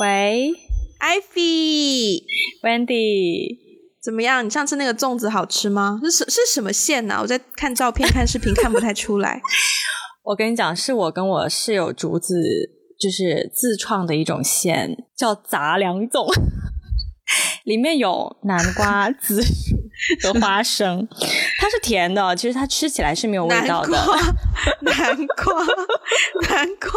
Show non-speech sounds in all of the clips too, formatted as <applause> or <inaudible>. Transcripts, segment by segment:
喂，Ivy，Wendy，怎么样？你上次那个粽子好吃吗？是是什么馅呢？我在看照片、看视频，看不太出来。<laughs> 我跟你讲，是我跟我室友竹子就是自创的一种馅，叫杂粮粽，<laughs> 里面有南瓜、紫薯和花生，它是甜的，其实它吃起来是没有味道的。南瓜，<laughs> 南瓜。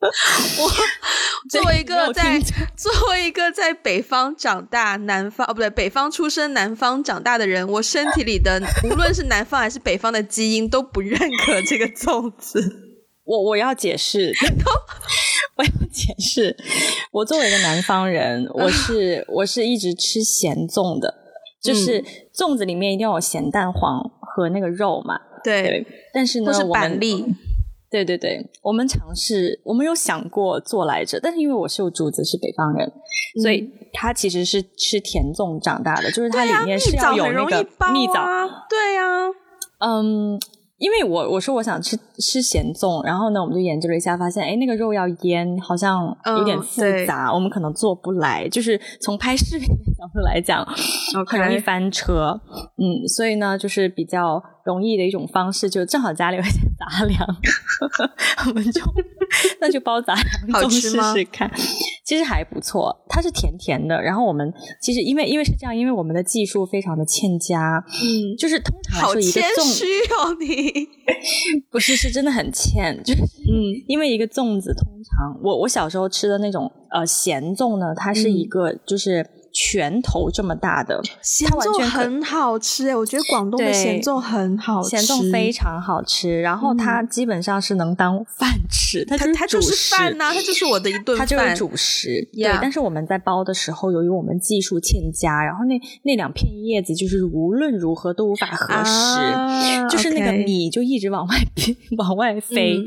我 <laughs> 作为一个在 <laughs> 作为一个在北方长大、南方哦不对，北方出生、南方长大的人，我身体里的无论是南方还是北方的基因都不认可这个粽子。<laughs> 我我要解释，我要解释。我作为一个南方人，我是我是一直吃咸粽的，就是粽子里面一定要有咸蛋黄和那个肉嘛。对，但是呢，我们。对对对，我们尝试，我们有想过做来着，但是因为我是有主子是北方人，所以他其实是吃甜粽长大的，就是它里面是要有那个蜜枣，对呀，嗯。因为我我说我想吃吃咸粽，然后呢，我们就研究了一下，发现哎，那个肉要腌，好像有点复杂，我们可能做不来。就是从拍视频的角度来讲，<laughs> 很容易翻车。嗯，所以呢，就是比较容易的一种方式，就正好家里有些杂粮，<laughs> 我们就那就包杂粮粽试试看。其实还不错，它是甜甜的。然后我们其实因为因为是这样，因为我们的技术非常的欠佳，嗯，就是通常好谦虚哦，<laughs> 你不是是真的很欠，就是嗯，因为一个粽子通常我我小时候吃的那种呃咸粽呢，它是一个就是。拳头这么大的咸粽很好吃哎，我觉得广东的咸粽很好吃，咸粽非常好吃。然后它基本上是能当饭吃，它它就是饭呐，它就是我的一顿饭，它就是主食。对，但是我们在包的时候，由于我们技术欠佳，然后那那两片叶子就是无论如何都无法合食，就是那个米就一直往外 <laughs> 往外飞，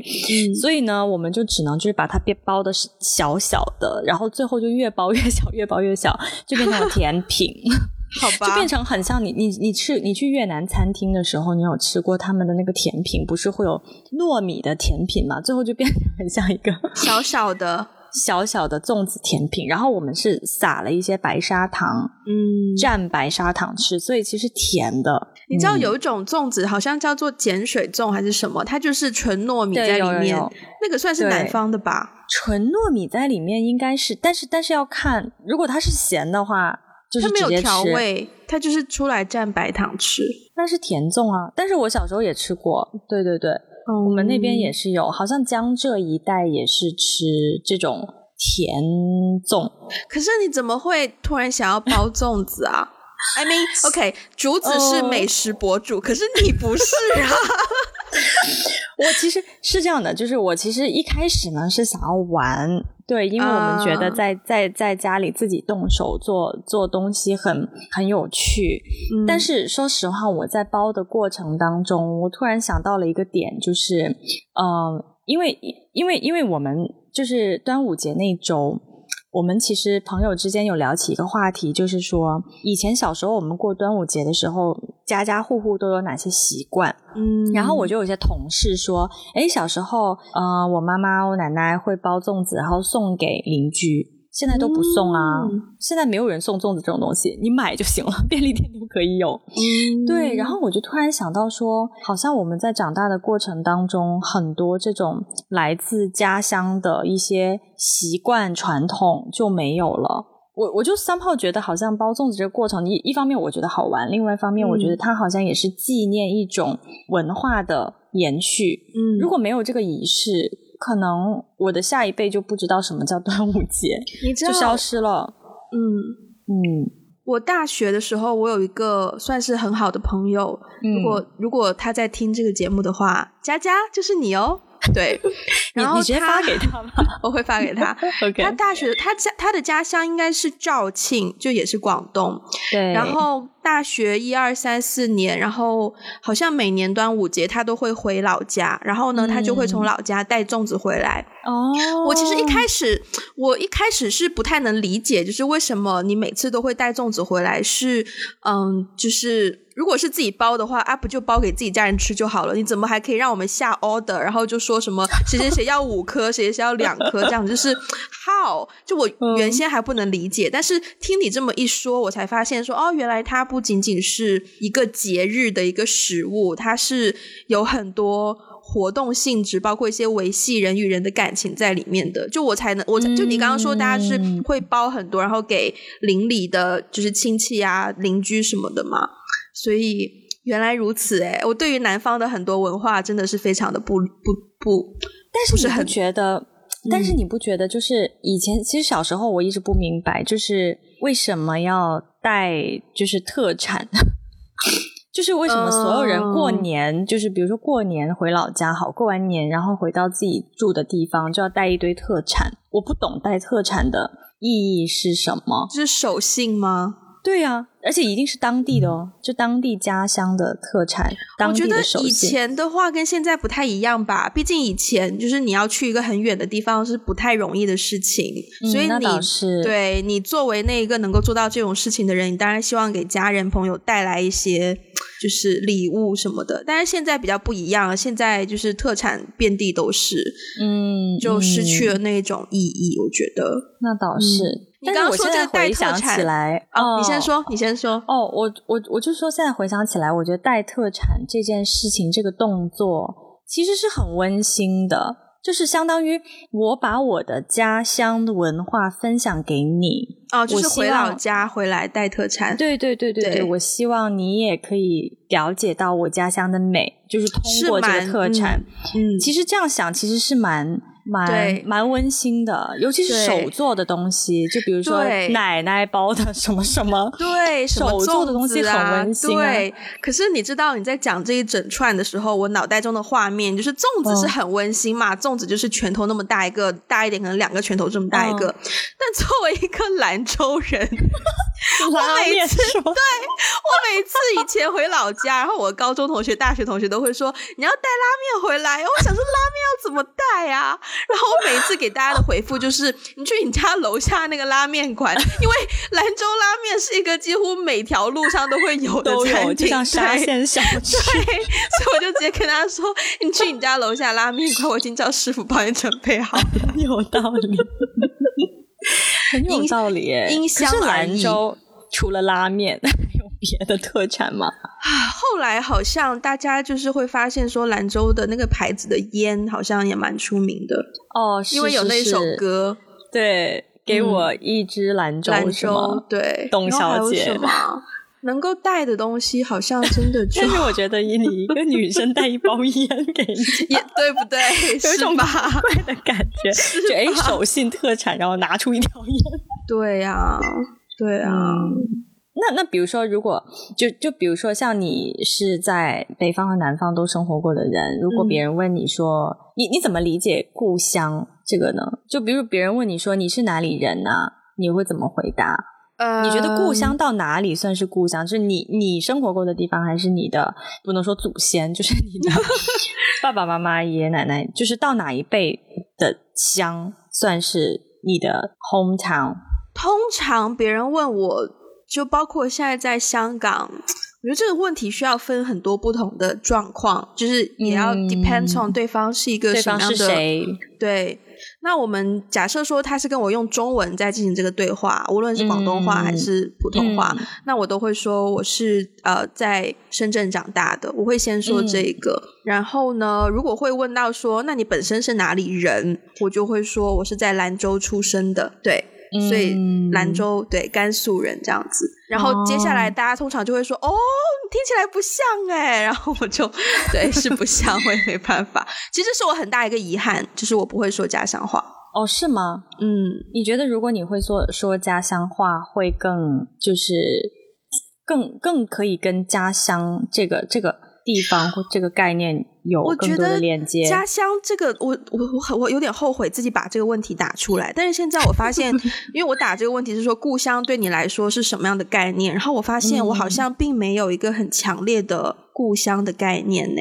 所以呢，我们就只能就是把它别包的是小小的，然后最后就越包越小，越包越小，就。变成甜品，<laughs> 好吧，就变成很像你你你吃你去越南餐厅的时候，你有吃过他们的那个甜品，不是会有糯米的甜品嘛？最后就变成很像一个小小的小小的粽子甜品，然后我们是撒了一些白砂糖，嗯，蘸白砂糖吃，所以其实甜的。你知道有一种粽子好像叫做碱水粽还是什么？它就是纯糯米在里面，那个算是南方的吧？纯糯米在里面应该是，但是但是要看，如果它是咸的话，就是没有调味，它就是出来蘸白糖吃。那是甜粽啊，但是我小时候也吃过，对对对，我们那边也是有，好像江浙一带也是吃这种甜粽。可是你怎么会突然想要包粽子啊？I mean, OK，竹子是美食博主，可是你不是啊。<laughs> 我其实是这样的，就是我其实一开始呢是想要玩，对，因为我们觉得在在在家里自己动手做做东西很很有趣。但是说实话，我在包的过程当中，我突然想到了一个点，就是，嗯，因为因为因为我们就是端午节那周。我们其实朋友之间有聊起一个话题，就是说以前小时候我们过端午节的时候，家家户户都有哪些习惯？嗯，然后我就有些同事说，哎，小时候，呃，我妈妈、我奶奶会包粽子，然后送给邻居。现在都不送啊！现在没有人送粽子这种东西，你买就行了，便利店都可以有。对，然后我就突然想到说，好像我们在长大的过程当中，很多这种来自家乡的一些习惯传统就没有了。我我就三炮觉得，好像包粽子这个过程，一一方面我觉得好玩，另外一方面我觉得它好像也是纪念一种文化的延续。嗯，如果没有这个仪式。可能我的下一辈就不知道什么叫端午节，<laughs> 就消失了。嗯嗯，我大学的时候，我有一个算是很好的朋友，如果如果他在听这个节目的话，佳佳就是你哦。<laughs> 对，然后你直接发给他吧，<laughs> 我会发给他。<laughs> 他大学他家他的家乡应该是肇庆，就也是广东。对，然后大学一二三四年，然后好像每年端午节他都会回老家，然后呢，他就会从老家带粽子回来。哦，我其实一开始，我一开始是不太能理解，就是为什么你每次都会带粽子回来，是嗯，就是如果是自己包的话，啊，不就包给自己家人吃就好了？你怎么还可以让我们下 order，然后就说什么谁谁谁要五颗，谁谁谁要两颗，这样就是 how？就我原先还不能理解，但是听你这么一说，我才发现说，哦，原来它不仅仅是一个节日的一个食物，它是有很多。活动性质包括一些维系人与人的感情在里面的，就我才能，我就你刚刚说大家是会包很多，然后给邻里的，就是亲戚啊、邻居什么的嘛。所以原来如此，哎，我对于南方的很多文化真的是非常的不不不，但是你不觉得？但是你不觉得就是以前其实小时候我一直不明白，就是为什么要带就是特产。<laughs> 就是为什么所有人过年，就是比如说过年回老家好，过完年然后回到自己住的地方就要带一堆特产。我不懂带特产的意义是什么？是守信吗？对呀，而且一定是当地的哦，就当地家乡的特产。我觉得以前的话跟现在不太一样吧，毕竟以前就是你要去一个很远的地方是不太容易的事情，所以你对你作为那一个能够做到这种事情的人，你当然希望给家人朋友带来一些就是礼物什么的。但是现在比较不一样，现在就是特产遍地都是，嗯，就失去了那种意义。我觉得那倒是。你刚刚说这个回想起来，哦，你先说，你先说。哦，我我我就说，现在回想起来，我觉得带特产这件事情，这个动作其实是很温馨的，就是相当于我把我的家乡的文化分享给你。哦，就是回老家回来带特产。对对对对对，我希望你也可以了解到我家乡的美，就是通过这个特产。嗯，其实这样想，其实是蛮。蛮蛮温馨的，尤其是手做的东西，就比如说奶奶包的什么什么，<laughs> 对，手做的东西很温馨。对，可是你知道你在讲这一整串的时候，我脑袋中的画面就是粽子是很温馨嘛，粽子就是拳头那么大一个，大一点可能两个拳头这么大一个。但作为一个兰州人，<laughs> 我每次对我每次以前回老家，然后我高中同学、大学同学都会说你要带拉面回来，我想说拉面要怎么带呀？然后我每一次给大家的回复就是，你去你家楼下那个拉面馆，因为兰州拉面是一个几乎每条路上都会有的餐厅，像沙县小吃。对，所以我就直接跟他说，你去你家楼下拉面馆，我已经叫师傅帮你准备好了。<laughs> 有道理，<laughs> 很有道理。音箱兰州除了拉面。别的特产吗？后来好像大家就是会发现说，兰州的那个牌子的烟好像也蛮出名的。哦，因为有那首歌，对，给我一支兰州，兰州对，董小姐。<laughs> 能够带的东西好像真的，但是我觉得以你一个女生带一包烟给你，<laughs> 也对不对？<laughs> 有一种吧？怪的感觉，就哎，手信特产，然后拿出一条烟，对呀，对啊。那那比如说，如果就就比如说，像你是在北方和南方都生活过的人，如果别人问你说，你你怎么理解故乡这个呢？就比如别人问你说你是哪里人呢？你会怎么回答？呃，你觉得故乡到哪里算是故乡？就是你你生活过的地方，还是你的不能说祖先，就是 <laughs> 你的 <laughs> 爸爸妈妈、爷爷奶奶，就是到哪一辈的乡算是你的 hometown？通常别人问我。就包括现在在香港，我觉得这个问题需要分很多不同的状况，就是也要 depends on 对方是一个什么样的。对，那我们假设说他是跟我用中文在进行这个对话，无论是广东话还是普通话，那我都会说我是呃在深圳长大的，我会先说这个。然后呢，如果会问到说那你本身是哪里人，我就会说我是在兰州出生的。对。所以兰州对甘肃人这样子，然后接下来大家通常就会说：“哦，你听起来不像哎。<laughs> ”然后我就 <laughs> 对是不像，我也没办法。<laughs> 其实是我很大一个遗憾，就是我不会说家乡话。哦，是吗？嗯，你觉得如果你会说说家乡话，会更就是更更可以跟家乡这个这个地方或这个概念有更多的连接。家乡这个，我我我很我有点后悔自己把这个问题打出来，但是现在我发现，<laughs> 因为我打这个问题是说故乡对你来说是什么样的概念，然后我发现我好像并没有一个很强烈的故乡的概念呢。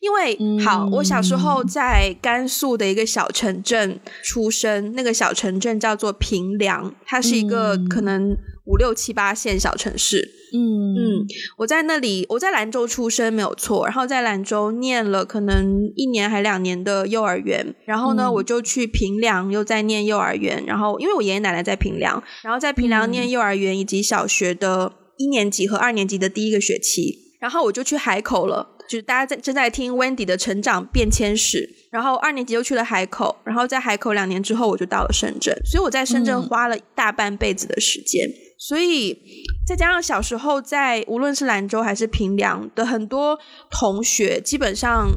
因为好，我小时候在甘肃的一个小城镇出生，那个小城镇叫做平凉，它是一个可能五六七八线小城市。嗯嗯，我在那里，我在兰州出生没有错，然后在兰州念了可能一年还两年的幼儿园，然后呢，我就去平凉又在念幼儿园，然后因为我爷爷奶奶在平凉，然后在平凉念幼儿园以及小学的一年级和二年级的第一个学期，然后我就去海口了。就是大家在正在听 Wendy 的成长变迁史，然后二年级又去了海口，然后在海口两年之后我就到了深圳，所以我在深圳花了大半辈子的时间，所以再加上小时候在无论是兰州还是平凉的很多同学，基本上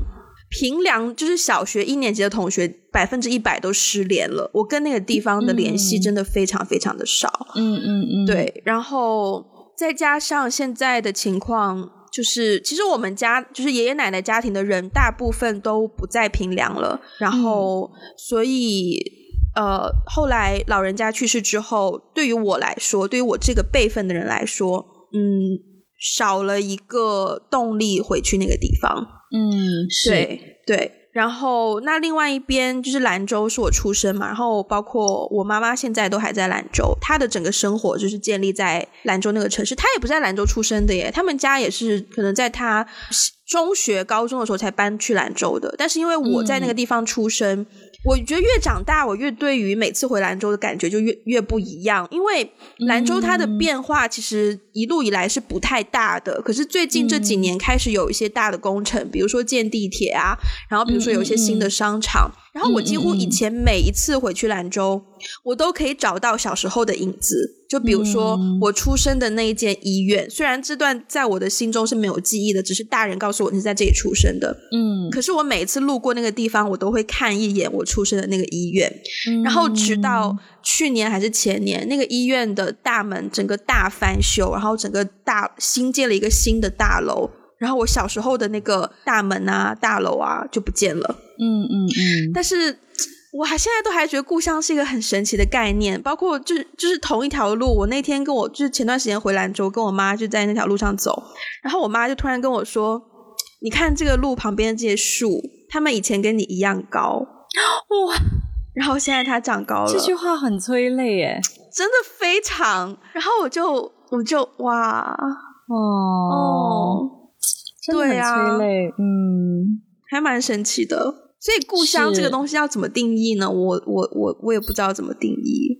平凉就是小学一年级的同学百分之一百都失联了，我跟那个地方的联系真的非常非常的少，嗯嗯嗯，对，然后再加上现在的情况。就是，其实我们家就是爷爷奶奶家庭的人，大部分都不在平凉了。然后，所以，呃，后来老人家去世之后，对于我来说，对于我这个辈分的人来说，嗯，少了一个动力回去那个地方。嗯，对对。然后，那另外一边就是兰州，是我出生嘛。然后，包括我妈妈现在都还在兰州，她的整个生活就是建立在兰州那个城市。她也不在兰州出生的耶，他们家也是可能在她中学、高中的时候才搬去兰州的。但是因为我在那个地方出生。我觉得越长大，我越对于每次回兰州的感觉就越越不一样，因为兰州它的变化其实一路以来是不太大的，可是最近这几年开始有一些大的工程，比如说建地铁啊，然后比如说有一些新的商场。然后我几乎以前每一次回去兰州，我都可以找到小时候的影子。就比如说我出生的那一间医院，虽然这段在我的心中是没有记忆的，只是大人告诉我你是在这里出生的。嗯，可是我每一次路过那个地方，我都会看一眼我出生的那个医院。然后直到去年还是前年，那个医院的大门整个大翻修，然后整个大新建了一个新的大楼。然后我小时候的那个大门啊、大楼啊就不见了。嗯嗯嗯。但是我还现在都还觉得故乡是一个很神奇的概念。包括就是就是同一条路，我那天跟我就是前段时间回兰州，跟我妈就在那条路上走，然后我妈就突然跟我说：“你看这个路旁边的这些树，它们以前跟你一样高。”哇！然后现在它长高了。这句话很催泪耶，真的非常。然后我就我就哇哦。对啊，嗯，还蛮神奇的。所以故乡这个东西要怎么定义呢？我我我我也不知道怎么定义。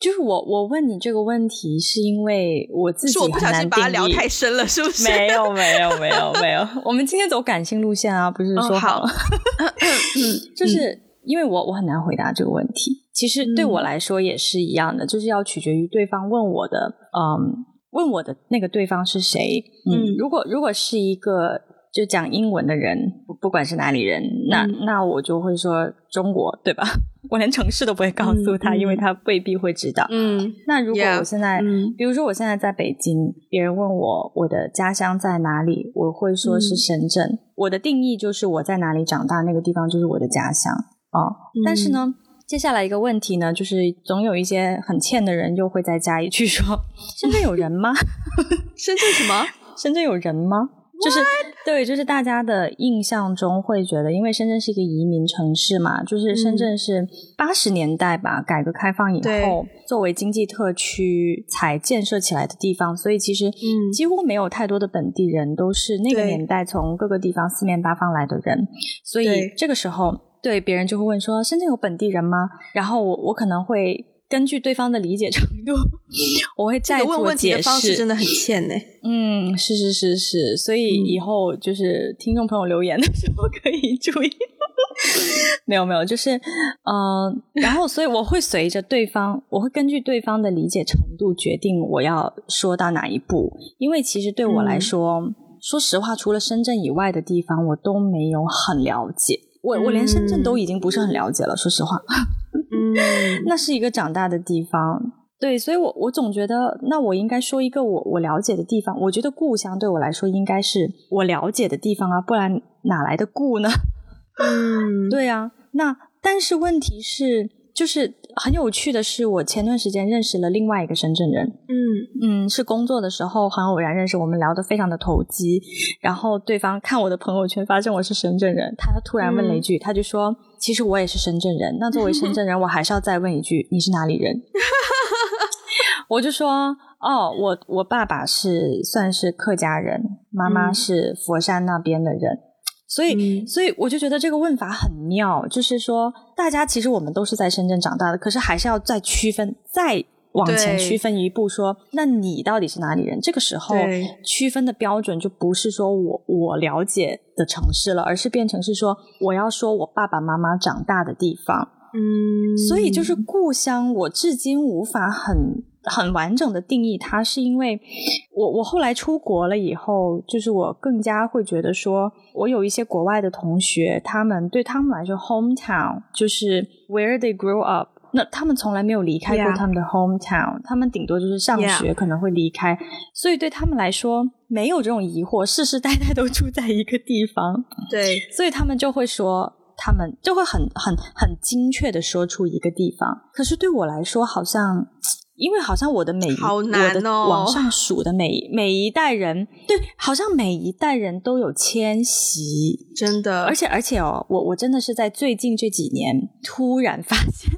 就是我我问你这个问题，是因为我自己是我不小心把它聊太深了，是不是？没有 <laughs> 没有没有没有，我们今天走感性路线啊，不是说好？<laughs> 就是因为我我很难回答这个问题。其实对我来说也是一样的，就是要取决于对方问我的，嗯。问我的那个对方是谁？嗯，如果如果是一个就讲英文的人，不管是哪里人，那那我就会说中国，对吧？<laughs> 我连城市都不会告诉他，因为他未必会知道。嗯，那如果我现在，比如说我现在在北京，别人问我我的家乡在哪里，我会说是深圳。我的定义就是我在哪里长大，那个地方就是我的家乡啊。但是呢。接下来一个问题呢，就是总有一些很欠的人又会再加一句说：“深圳有人吗？<laughs> 深圳什么？<laughs> 深圳有人吗？就是对，就是大家的印象中会觉得，因为深圳是一个移民城市嘛，就是深圳是八十年代吧，改革开放以后作为经济特区才建设起来的地方，所以其实几乎没有太多的本地人，都是那个年代从各个地方四面八方来的人，所以这个时候。对，别人就会问说：“深圳有本地人吗？”然后我我可能会根据对方的理解程度，<laughs> 我会再做解释。真的很欠呢。嗯，是是是是，所以以后就是听众朋友留言的时候可以注意。<laughs> 没有没有，就是嗯，然后所以我会随着对方，我会根据对方的理解程度决定我要说到哪一步。因为其实对我来说，说实话，除了深圳以外的地方，我都没有很了解。我我连深圳都已经不是很了解了，说实话。<laughs> 嗯，那是一个长大的地方，对，所以我我总觉得，那我应该说一个我我了解的地方。我觉得故乡对我来说应该是我了解的地方啊，不然哪来的故呢？<laughs> 嗯，对啊，那但是问题是，就是很有趣的是，我前段时间认识了另外一个深圳人，嗯嗯，是工作的时候很偶然认识，我们聊得非常的投机，然后对方看我的朋友圈发现我是深圳人，他突然问了一句，他就说：“其实我也是深圳人。”那作为深圳人，我还是要再问一句：“你是哪里人？” <laughs> 我就说：“哦，我我爸爸是算是客家人，妈妈是佛山那边的人。”所以，所以我就觉得这个问法很妙，就是说，大家其实我们都是在深圳长大的，可是还是要再区分，再往前区分一步，说，那你到底是哪里人？这个时候区分的标准就不是说我我了解的城市了，而是变成是说，我要说我爸爸妈妈长大的地方。嗯，所以就是故乡，我至今无法很。很完整的定义它，是因为我我后来出国了以后，就是我更加会觉得说，我有一些国外的同学，他们对他们来说，hometown 就是 where they grew up，那他们从来没有离开过他们的 hometown，他们顶多就是上学可能会离开，所以对他们来说没有这种疑惑，世世代代都住在一个地方，<laughs> 对，所以他们就会说，他们就会很很很精确的说出一个地方，可是对我来说好像。因为好像我的每一我的往上数的每每一代人，对，好像每一代人都有迁徙，真的。而且而且哦，我我真的是在最近这几年突然发现，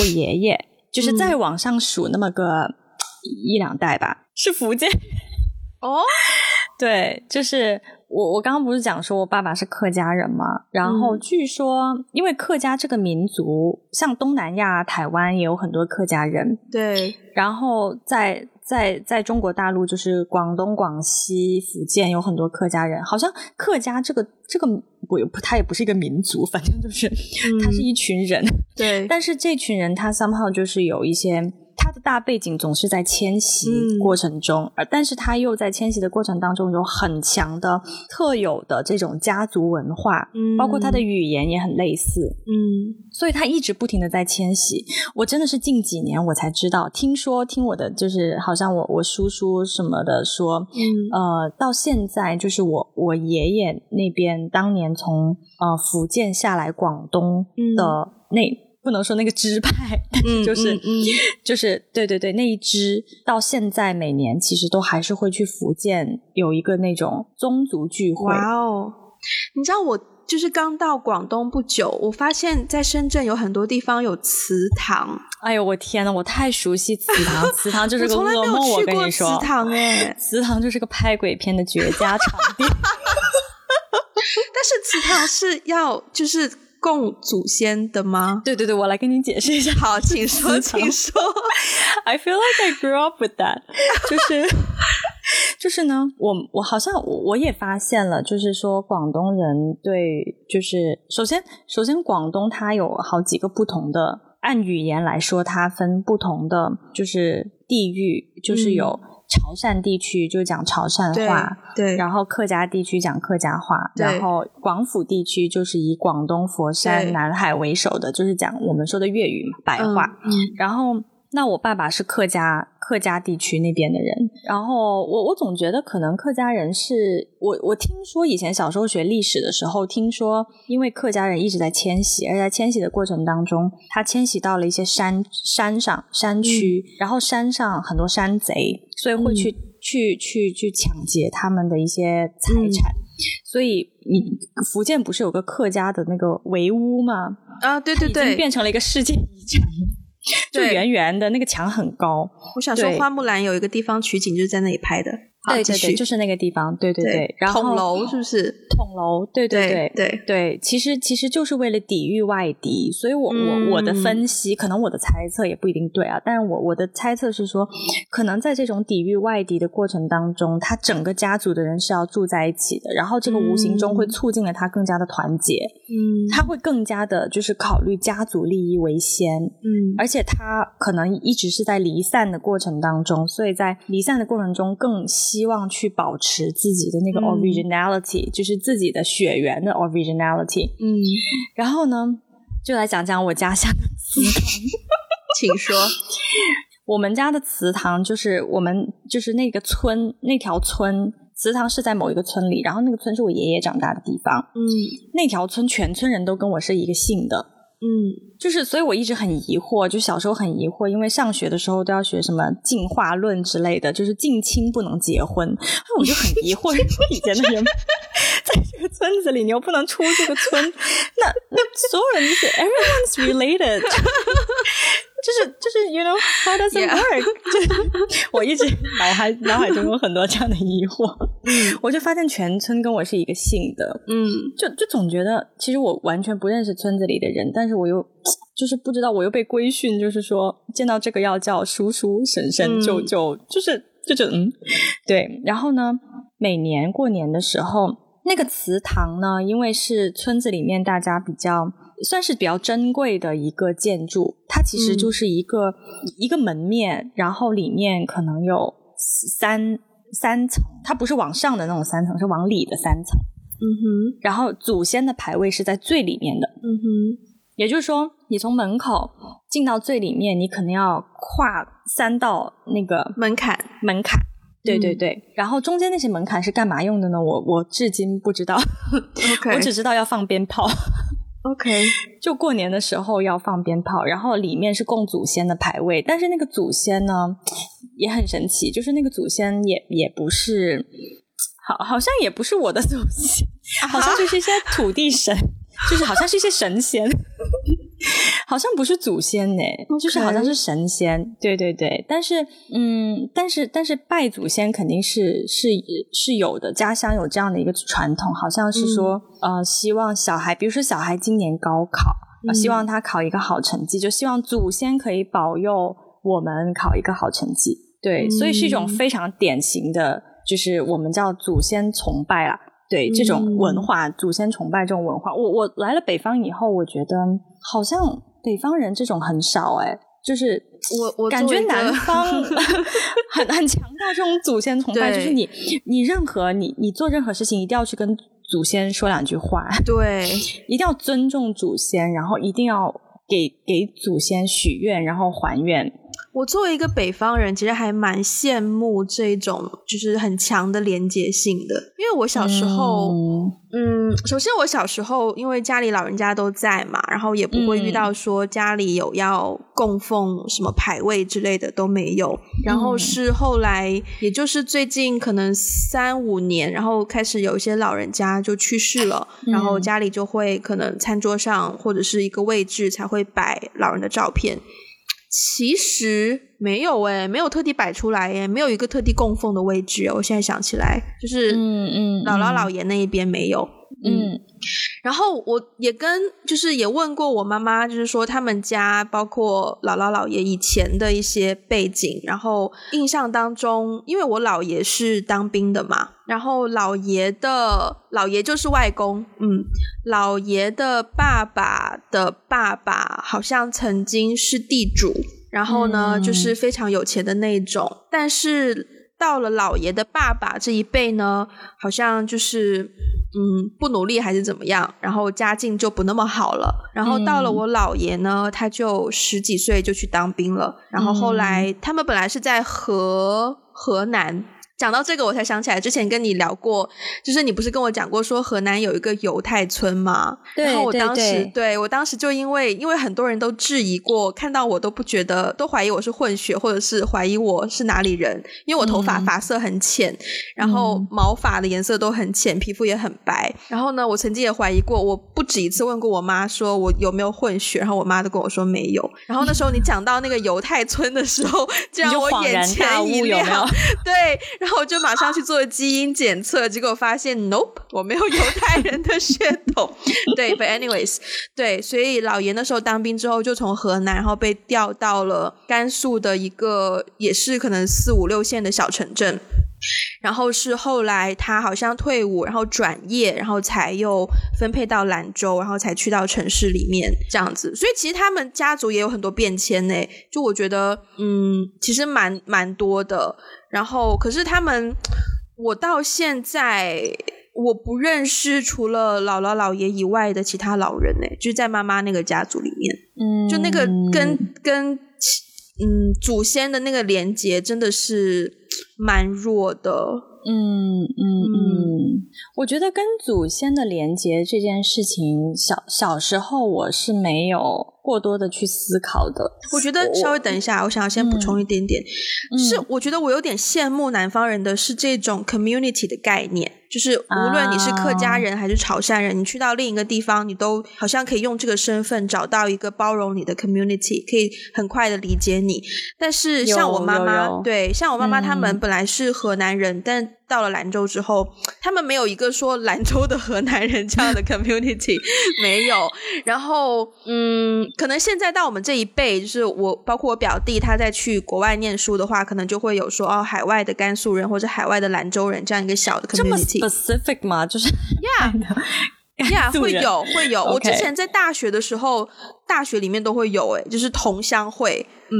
我爷爷 <laughs> 就是再往上数那么个一两代吧，是福建。哦，<laughs> 对，就是。我我刚刚不是讲说我爸爸是客家人嘛，然后据说因为客家这个民族，像东南亚、台湾也有很多客家人，对，然后在在在中国大陆就是广东、广西、福建有很多客家人，好像客家这个这个不不，他也不是一个民族，反正就是他是一群人，对，<laughs> 但是这群人他 somehow 就是有一些。大背景总是在迁徙过程中，而但是他又在迁徙的过程当中有很强的特有的这种家族文化，包括他的语言也很类似，嗯，所以他一直不停的在迁徙。我真的是近几年我才知道，听说听我的就是好像我我叔叔什么的说，嗯。呃，到现在就是我我爷爷那边当年从呃福建下来广东的那。不能说那个支派，但是就是就是对对对，那一支到现在每年其实都还是会去福建有一个那种宗族聚会。哇哦！你知道我就是刚到广东不久，我发现在深圳有很多地方有祠堂。哎呦我天呐，我太熟悉祠堂，祠堂就是个噩梦。我跟你说，祠堂哎，祠堂就是个拍鬼片的绝佳场地。<laughs> <laughs> 但是祠堂是要就是。供祖先的吗？对对对，我来跟你解释一下。好，请说，<laughs> 请说。<laughs> I feel like I grew up with that。<laughs> 就是就是呢，我我好像我也发现了，就是说广东人对，就是首先首先广东它有好几个不同的，按语言来说，它分不同的，就是地域，就是有。潮汕地区就讲潮汕话，对，然后客家地区讲客家话，然后广府地区就是以广东佛山、南海为首的，就是讲我们说的粤语嘛，白话，然后。那我爸爸是客家客家地区那边的人，然后我我总觉得可能客家人是我我听说以前小时候学历史的时候听说，因为客家人一直在迁徙，而在迁徙的过程当中，他迁徙到了一些山山上山区，然后山上很多山贼，所以会去去去去抢劫他们的一些财产，所以你福建不是有个客家的那个围屋吗？啊，对对对，已经变成了一个世界遗产。就圆圆的那个墙很高，我想说花木兰有一个地方取景就是在那里拍的。对对对，就是那个地方，对对对。然后筒楼是不是？筒楼，对对对对对。其实其实就是为了抵御外敌，所以我我我的分析，可能我的猜测也不一定对啊。但是我我的猜测是说，可能在这种抵御外敌的过程当中，他整个家族的人是要住在一起的，然后这个无形中会促进了他更加的团结。嗯，他会更加的就是考虑家族利益为先。嗯，而且他可能一直是在离散的过程当中，所以在离散的过程中更。希望去保持自己的那个 originality，就是自己的血缘的 originality。嗯，然后呢，就来讲讲我家乡的祠堂，请说。我们家的祠堂就是我们就是那个村那条村祠堂是在某一个村里，然后那个村是我爷爷长大的地方。嗯那条村全村人都跟我是一个姓的，嗯。就是所以我一直很疑惑，就小时候很疑惑，因为上学的时候都要学什么进化论之类的，就是近亲不能结婚，那我就很疑惑，<laughs> 以前的人在这个村子里，你又不能出这个村，那那所有人就是 everyone's related，<laughs> 就是 <laughs> 就是 you know how does it work？<laughs> 就是我一直脑海脑海中有很多这样的疑惑，我就发现全村跟我是一个姓的，嗯就就总觉得，其实我完全不认识村子里的人，但是我又就是不知道，我又被规训，就是说见到这个要叫叔叔婶婶，舅就就就是就就嗯，对。然后呢，每年过年的时候，那个祠堂呢，因为是村子里面大家比较算是比较珍贵的一个建筑，它其实嗯。就是一个、一个门面，然后里面可能有三三层，它不是往上的那种三层，是往里的三层。嗯哼。然后祖先的牌位是在最里面的，嗯哼。也就是说，你从门口进到最里面，你可能要跨三道那个门槛。门槛。对对嗯。对，然后中间那些门槛是干嘛用的呢？我我至今不知道，OK。<laughs> 我只知道要放鞭炮，OK 就过年的时候要放鞭炮，然后里面是供祖先的牌位，但是那个祖先呢也很神奇，就是那个祖先也也不是，好好像也不是我的祖先，<laughs> 好像就是一些土地神，<laughs> 就是好像是一些神仙，<laughs> 好像不是祖先呢、就是好像是神仙。对对对，但是嗯，但是但是拜祖先肯定是是是有的，家乡有这样的一个传统，好像是说、呃，希望小孩，比如说小孩今年高考，希望他考一个好成绩，就希望祖先可以保佑我们考一个好成绩。对，所以是一种嗯非常典型的，就是我们叫祖先崇拜啦。对这种文化，祖先崇拜这种文化，我我来了北方以后，我觉得好像北方人这种很少哎、就是我我感觉南方 <laughs> 很很强调这种祖先崇拜，就是你你任何你你做任何事情一定要去跟祖先说两句话，对一定要尊重祖先，然后一定要给给祖先许愿，然后还愿。我作为一个北方人，其实还蛮羡慕这种就是很强的连接性的，因为我小时候，嗯嗯，首先我小时候因为家里老人家都在嘛，然后也不会遇到说家里有要供奉什么牌位之类的都没有。然后是后来，也就是最近可能三五年，然后开始有一些老人家就去世了，然后家里就会可能餐桌上或者是一个位置才会摆老人的照片。其实没有诶、没有特地摆出来耶，没有一个特地供奉的位置。我现在想起来，就是嗯嗯姥姥姥爷那一边没有。嗯。然后我也跟就是也问过我妈妈，就是说他们家包括姥姥姥爷以前的一些背景，然后印象当中，因为我姥爷是当兵的嘛，然后姥爷的姥爷就是外公，嗯，姥爷的爸爸的爸爸好像曾经是地主，然后呢、嗯就是非常有钱的那种，但是到了姥爷的爸爸这一辈呢，好像就是嗯不努力还是怎么样，然后家境就不那么好了。然后到了我姥爷呢，他就十几岁就去当兵了，然后后来他们本来是在河河南。讲到这个，我才想起来，之前跟你聊过，就是你不是跟我讲过说河南有一个犹太村吗？对然后我当时对对我当时就因为因为很多人都质疑过，看到我都不觉得，都怀疑我是混血，或者是怀疑我是哪里人，因为我头发嗯发色很浅，然后毛发的颜色都很浅，皮肤也很白。然后呢，我曾经也怀疑过，我不止一次问过我妈说我有没有混血，然后我妈都跟我说没有。然后那时候你讲到那个犹太村的时候，<laughs> 就让我眼前一悟有有亮。<laughs> 对，然后就马上去做基因检测，结果发现 nope，我没有犹太人的血统。对，but anyways，对，所以老爷那时候当兵之后，就从河南，然后被调到了甘肃的一个也是可能四五六线的小城镇。然后是后来他好像退伍，然后转业，然后才又分配到兰州，然后才去到城市里面这样子。所以其实他们家族也有很多变迁呢。就我觉得，嗯，其实蛮蛮多的。然后可是他们，我到现在我不认识除了姥姥姥爷以外的其他老人呢，就是在妈妈那个家族里面。嗯就那个跟跟嗯，祖先的那个连接真的是蛮弱的。嗯嗯嗯，我觉得跟祖先的连接这件事情，小小时候我是没有。过多的去思考的，我觉得稍微等一下，我想要先补充一点点，是我觉得我有点羡慕南方人的是这种 community 的概念，就是无论你是客家人还是潮汕人，你去到另一个地方，你都好像可以用这个身份找到一个包容你的 community，可以很快的理解你。但是像我妈妈，对，像我妈妈他们本来是河南人，但到了兰州之后，他们没有一个说兰州的河南人这样的 <laughs> community，没有。然后，嗯。可能现在到我们这一辈，就是我包括我表弟，他在去国外念书的话，可能就会有说哦，海外的甘肃人或者海外的兰州人这样一个小的 community。这么 specific 吗？就是，Yeah，Yeah，<laughs> 会有会有。我之前在大学的时候，大学里面都会有，哎，就是同乡会，嗯，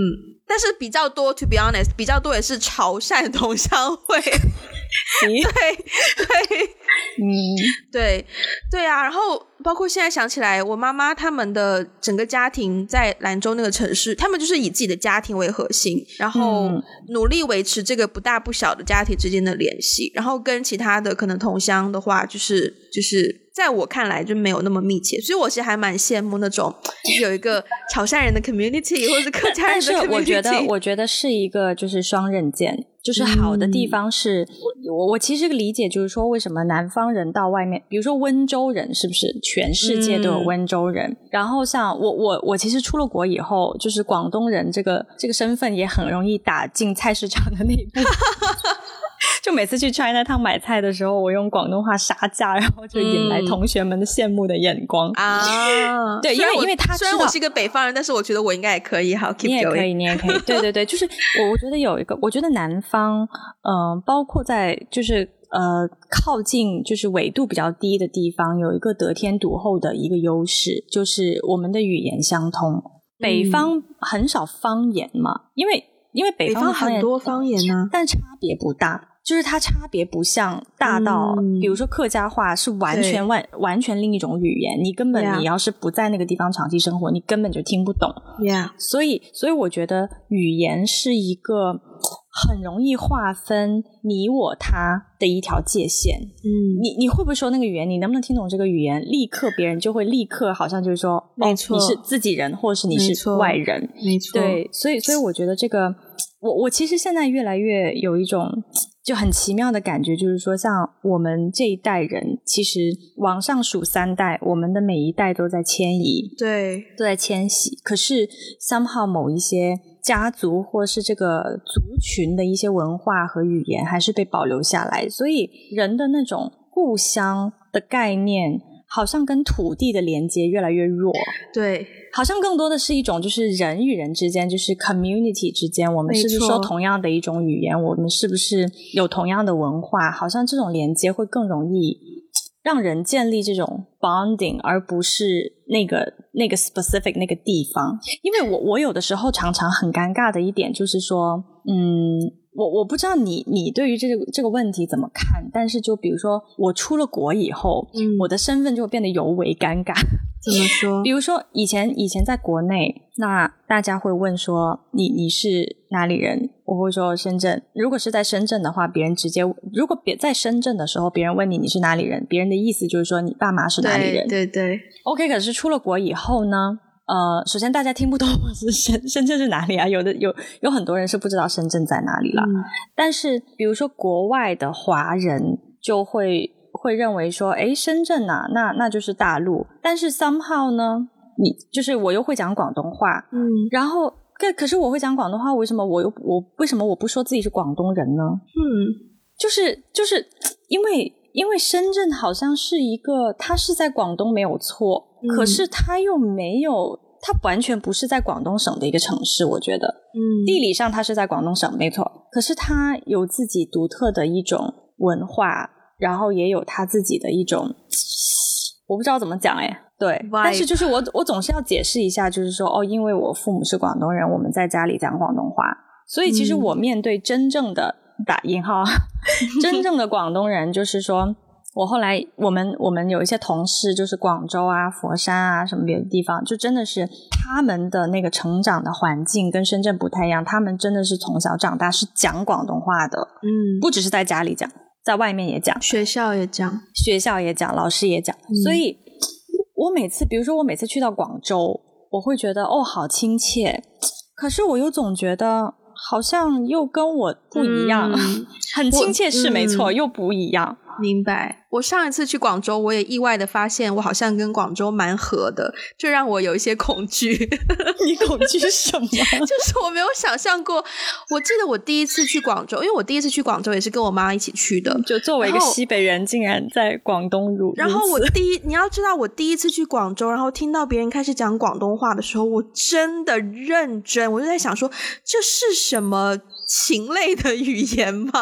但是比较多，to be honest，比较多也是潮汕同乡会。<laughs> 对对，嗯，对对啊，然后包括现在想起来，我妈妈他们的整个家庭在兰州那个城市，他们就是以自己的家庭为核心，然后努力维持这个不大不小的家庭之间的联系，然后跟其他的可能同乡的话，就是就是在我看来就没有那么密切，所以我其实还蛮羡慕那种有一个潮汕人的 community 或者客家人的 community。我觉得，我觉得是一个就是双刃剑。就是好的地方是，我我其实理解就是说，为什么南方人到外面，比如说温州人，是不是全世界都有温州人？然后像我我我其实出了国以后，就是广东人这个这个身份也很容易打进菜市场的那一步。<laughs> 就每次去 China Town 买菜的时候，我用广东话杀价，然后就引来同学们的羡慕的眼光啊！对，因为因为他虽然我是一个北方人，但是我觉得我应该也可以。好，你也可以，你也可以。对对对，就是我我觉得有一个，我觉得南方，嗯，包括在就是呃靠近就是纬度比较低的地方，有一个得天独厚的一个优势，就是我们的语言相通。北方很少方言嘛，因为因为北方很多方言呢，但差别不大。就是它差别不像大到，比如说客家话是完全完完全另一种语言，你根本你要是不在那个地方长期生活，你根本就听不懂。Yeah，所以所以我觉得语言是一个很容易划分你我他的一条界限。嗯，你你会不会说那个语言？你能不能听懂这个语言？立刻别人就会立刻好像就是说，没错，你是自己人，或者是你是外人。没错，对，所以所以我觉得这个，我我其实现在越来越有一种。就很奇妙的感觉，就是说，像我们这一代人，其实往上数三代，我们的每一代都在迁移，对，都在迁徙。可是，somehow 某一些家族或是这个族群的一些文化和语言，还是被保留下来。所以，人的那种故乡的概念。好像跟土地的连接越来越弱，对，好像更多的是一种就是人与人之间，就是 community 之间，我们是不是说同样的一种语言？我们是不是有同样的文化？好像这种连接会更容易让人建立这种 bonding，而不是那个那个 specific 那个地方。因为我我有的时候常常很尴尬的一点就是说，嗯。我我不知道你你对于这个这个问题怎么看，但是就比如说我出了国以后，嗯，我的身份就变得尤为尴尬。怎么说？<laughs> 比如说以前以前在国内，那大家会问说你你是哪里人？我会说深圳。如果是在深圳的话，别人直接如果别在深圳的时候，别人问你你是哪里人，别人的意思就是说你爸妈是哪里人。对对。OK，可是出了国以后呢？呃，首先大家听不懂是深深圳是哪里啊？有的有有很多人是不知道深圳在哪里了。但是比如说国外的华人就会会认为说，哎，深圳呐，那那就是大陆。但是 somehow 呢，你就是我又会讲广东话，嗯，然后可可是我会讲广东话，为什么我又我为什么我不说自己是广东人呢？嗯，就是就是因为因为深圳好像是一个，它是在广东没有错。可是它又没有，它完全不是在广东省的一个城市，我觉得，嗯，地理上它是在广东省，没错。可是它有自己独特的一种文化，然后也有它自己的一种，我不知道怎么讲哎，对。但是就是我我总是要解释一下，就是说哦，因为我父母是广东人，我们在家里讲广东话，所以其实我面对真正的打引号 <laughs> 真正的广东人，就是说。我后来，我们我们有一些同事，就是广州啊、佛山啊什么别的地方，就真的是他们的那个成长的环境跟深圳不太一样，他们真的是从小长大是讲广东话的，嗯，不只是在家里讲，在外面也讲，学校也讲，学校也讲，老师也讲，所以，我每次，比如说我每次去到广州，我会觉得哦，好亲切，可是我又总觉得。好像又跟我不一样，很亲切是没错，又不一样。明白。我上一次去广州，我也意外的发现，我好像跟广州蛮合的，这让我有一些恐惧。<laughs> 你恐惧什么？<laughs> 就是我没有想象过。我记得我第一次去广州，因为我第一次去广州也是跟我妈一起去的。就作为一个西北人，竟然在广东如。然后我第一，你要知道，我第一次去广州，然后听到别人开始讲广东话的时候，我真的认真，我就在想说，这是什么禽类的语言吗？<laughs>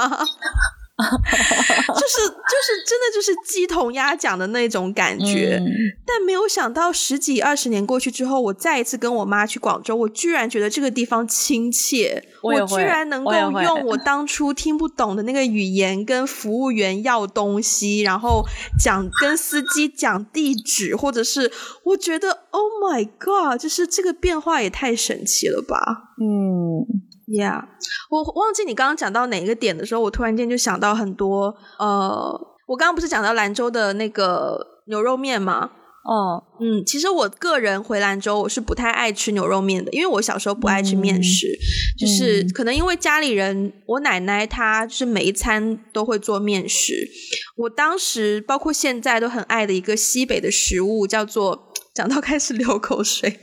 就是就是真的就是鸡同鸭讲的那种感觉，但没有想到十几二十年过去之后，我再一次跟我妈去广州，我居然觉得这个地方亲切，我居然能够用我当初听不懂的那个语言跟服务员要东西，然后讲跟司机讲地址，或者是我觉得 Oh my God，就是这个变化也太神奇了吧？嗯。Yeah，我忘记你刚刚讲到哪一个点的时候，我突然间就想到很多。呃，我刚刚不是讲到兰州的那个牛肉面吗？哦，嗯，其实我个人回兰州，我是不太爱吃牛肉面的，因为我小时候不爱吃面食，就是可能因为家里人，我奶奶她是每一餐都会做面食。我当时包括现在都很爱的一个西北的食物，叫做 <laughs> 讲到开始流口水，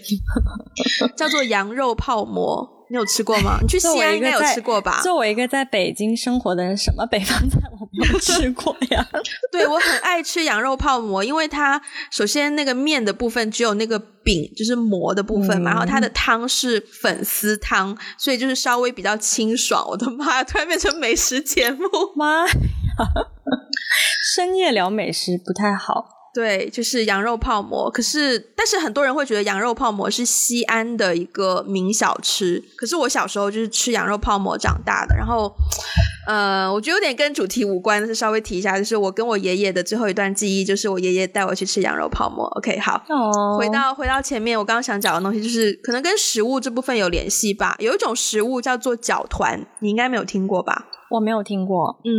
<laughs> 叫做羊肉泡馍。你有吃过吗？你去西安应该有吃过吧？作为一个在北京生活的人，什么北方菜我没有吃过呀？<laughs> 对我很爱吃羊肉泡馍，因为它首先那个面的部分只有那个饼，就是馍的部分嘛，然后它的汤是粉丝汤，所以就是稍微比较清爽。我的妈呀，突然变成美食节目，妈呀！<laughs> 深夜聊美食不太好。对，就是羊肉泡馍。可是，但是很多人会觉得羊肉泡馍是西安的一个名小吃。可是我小时候就是吃羊肉泡馍长大的。然后，呃，我觉得有点跟主题无关，但是稍微提一下，就是我跟我爷爷的最后一段记忆，就是我爷爷带我去吃羊肉泡馍。OK，好，回到回到前面，我刚刚想讲的东西，就是可能跟食物这部分有联系吧。有一种食物叫做饺团，你应该没有听过吧？我没有听过，嗯，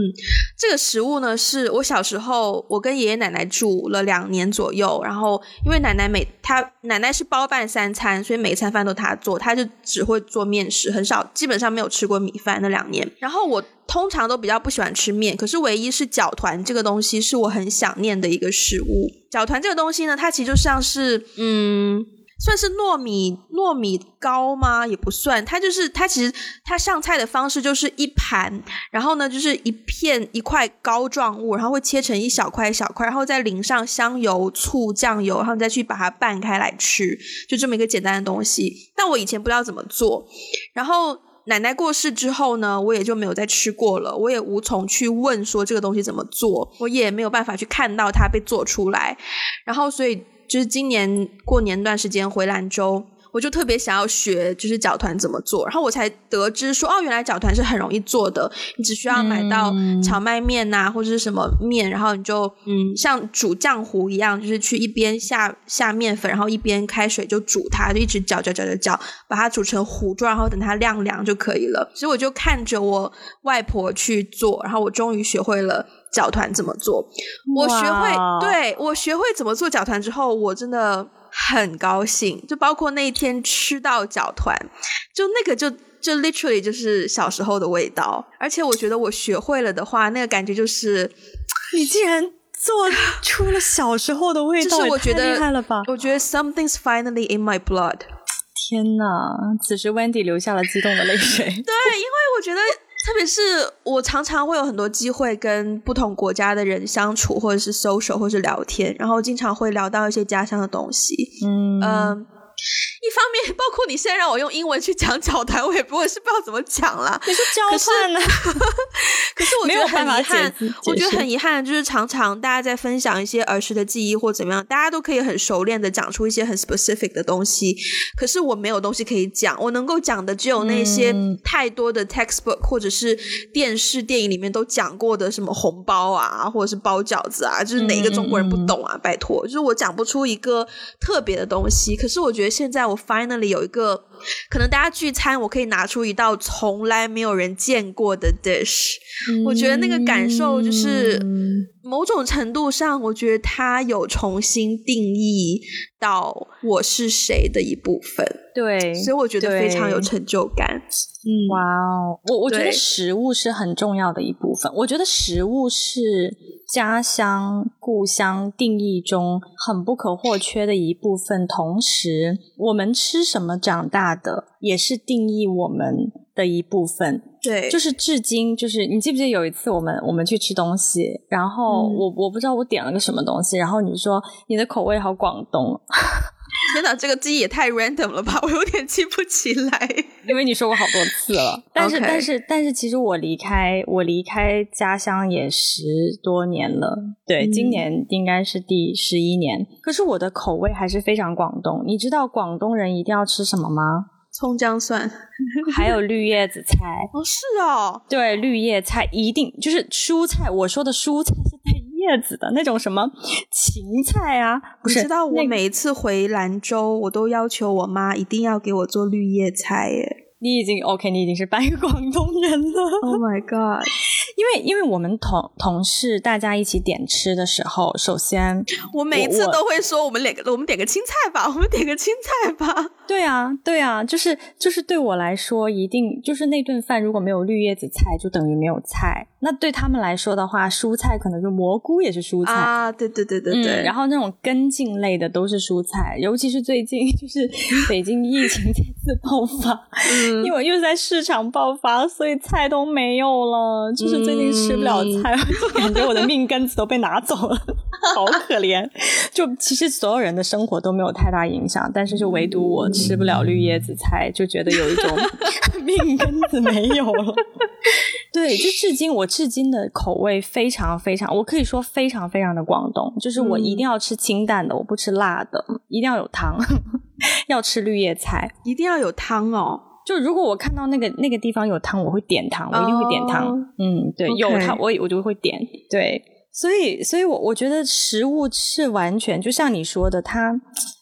这个食物呢，是我小时候我跟爷爷奶奶住了两年左右，然后因为奶奶每她奶奶是包办三餐，所以每一餐饭都她做，她就只会做面食，很少基本上没有吃过米饭那两年。然后我通常都比较不喜欢吃面，可是唯一是饺团这个东西是我很想念的一个食物。饺团这个东西呢，它其实就像是嗯。算是糯米糯米糕吗？也不算，它就是它其实它上菜的方式就是一盘，然后呢就是一片一块膏状物，然后会切成一小块一小块，然后再淋上香油、醋、酱油，然后再去把它拌开来吃，就这么一个简单的东西。但我以前不知道怎么做，然后奶奶过世之后呢，我也就没有再吃过了，我也无从去问说这个东西怎么做，我也没有办法去看到它被做出来，然后所以。就是今年过年段时间回兰州，我就特别想要学，就是搅团怎么做，然后我才得知说，哦，原来搅团是很容易做的，你只需要买到荞麦面呐，或者是什么面，然后你就嗯，像煮浆糊一样，就是去一边下下面粉，然后一边开水就煮它，就一直搅搅搅搅搅，把它煮成糊状，然后等它晾凉就可以了。所以我就看着我外婆去做，然后我终于学会了。饺团怎么做？我学会，对我学会怎么做饺团之后，我真的很高兴。就包括那一天吃到饺团，就那个就就 literally 就是小时候的味道。而且我觉得我学会了的话，那个感觉就是，你竟然做出了小时候的味道，就是我觉得厉害了吧？我觉得 something's finally in my blood。天哪！此时 Wendy 流下了激动的泪水。对，因为我觉得。特别是我常常会有很多机会跟不同国家的人相处，或者是 social，或是聊天，然后经常会聊到一些家乡的东西。嗯，一方面，包括你现在让我用英文去讲脚团，我也不会是不知道怎么讲啦。你是交换呢？可是 <laughs> 我觉得很遗憾，我觉得很遗憾，就是常常大家在分享一些儿时的记忆或怎么样，大家都可以很熟练的讲出一些很 specific 的东西。可是我没有东西可以讲，我能够讲的只有那些太多的 textbook 或者是电视电影里面都讲过的什么红包啊，或者是包饺子啊，就是哪一个中国人不懂啊？拜托，就是我讲不出一个特别的东西。可是我觉得现在。我 finally 有一个，可能大家聚餐，我可以拿出一道从来没有人见过的 dish。我觉得那个感受就是某种程度上，我觉得它有重新定义到我是谁的一部分。对，所以我觉得非常有成就感。嗯，哇哦，我我觉得食物是很重要的一部分。我觉得食物是家乡故乡定义中很不可或缺的一部分。同时，我们吃什么长大的，也是定义我们的一部分。对，就是至今，就是你记不记得有一次我们我们去吃东西，然后我我不知道我点了个什么东西，然后你说你的口味好广东。天哪，这个记忆也太 random 了吧！<laughs> 我有点记不起来，因为你说过好多次了。<laughs> 但是，但是，但是，其实我离开我离开家乡也十多年了，对，今年应该是第十一年。可是我的口味还是非常广东。你知道广东人一定要吃什么吗？葱姜蒜，<laughs> 还有绿叶子菜。哦，是哦，对，绿叶菜一定就是蔬菜。我说的蔬菜是带叶子的那种什么芹菜啊？不是，知道我每一次回兰州，我都要求我妈一定要给我做绿叶菜耶。你已经 OK，你已经是半个广东人了。Oh my god！<laughs> 因为因为我们同同事大家一起点吃的时候，首先我每一次都会说，我们两个我们点个青菜吧，我们点个青菜吧。对啊，对啊，就是就是对我来说，一定就是那顿饭如果没有绿叶子菜，就等于没有菜。那对他们来说的话，蔬菜可能就蘑菇也是蔬菜啊。对对对对对。然后那种根茎类的都是蔬菜，尤其是最近 <laughs> 就是北京疫情再次爆发。因为又在市场爆发，所以菜都没有了。就是最近吃不了菜，感觉我的命根子都被拿走了，<laughs> 好可怜。就其实所有人的生活都没有太大影响，但是就唯独我吃不了绿叶子菜，就觉得有一种 <laughs> 命根子没有了。对，就至今我至今的口味非常非常，我可以说非常非常的广东，就是我一定要吃清淡的，我不吃辣的，一定要有汤，<laughs> 要吃绿叶菜，一定要有汤哦。就如果我看到那个那个地方有汤，我会点汤，我一定会点汤。嗯，对，有汤我我就会点。对，所以所以，我我觉得食物是完全就像你说的，它，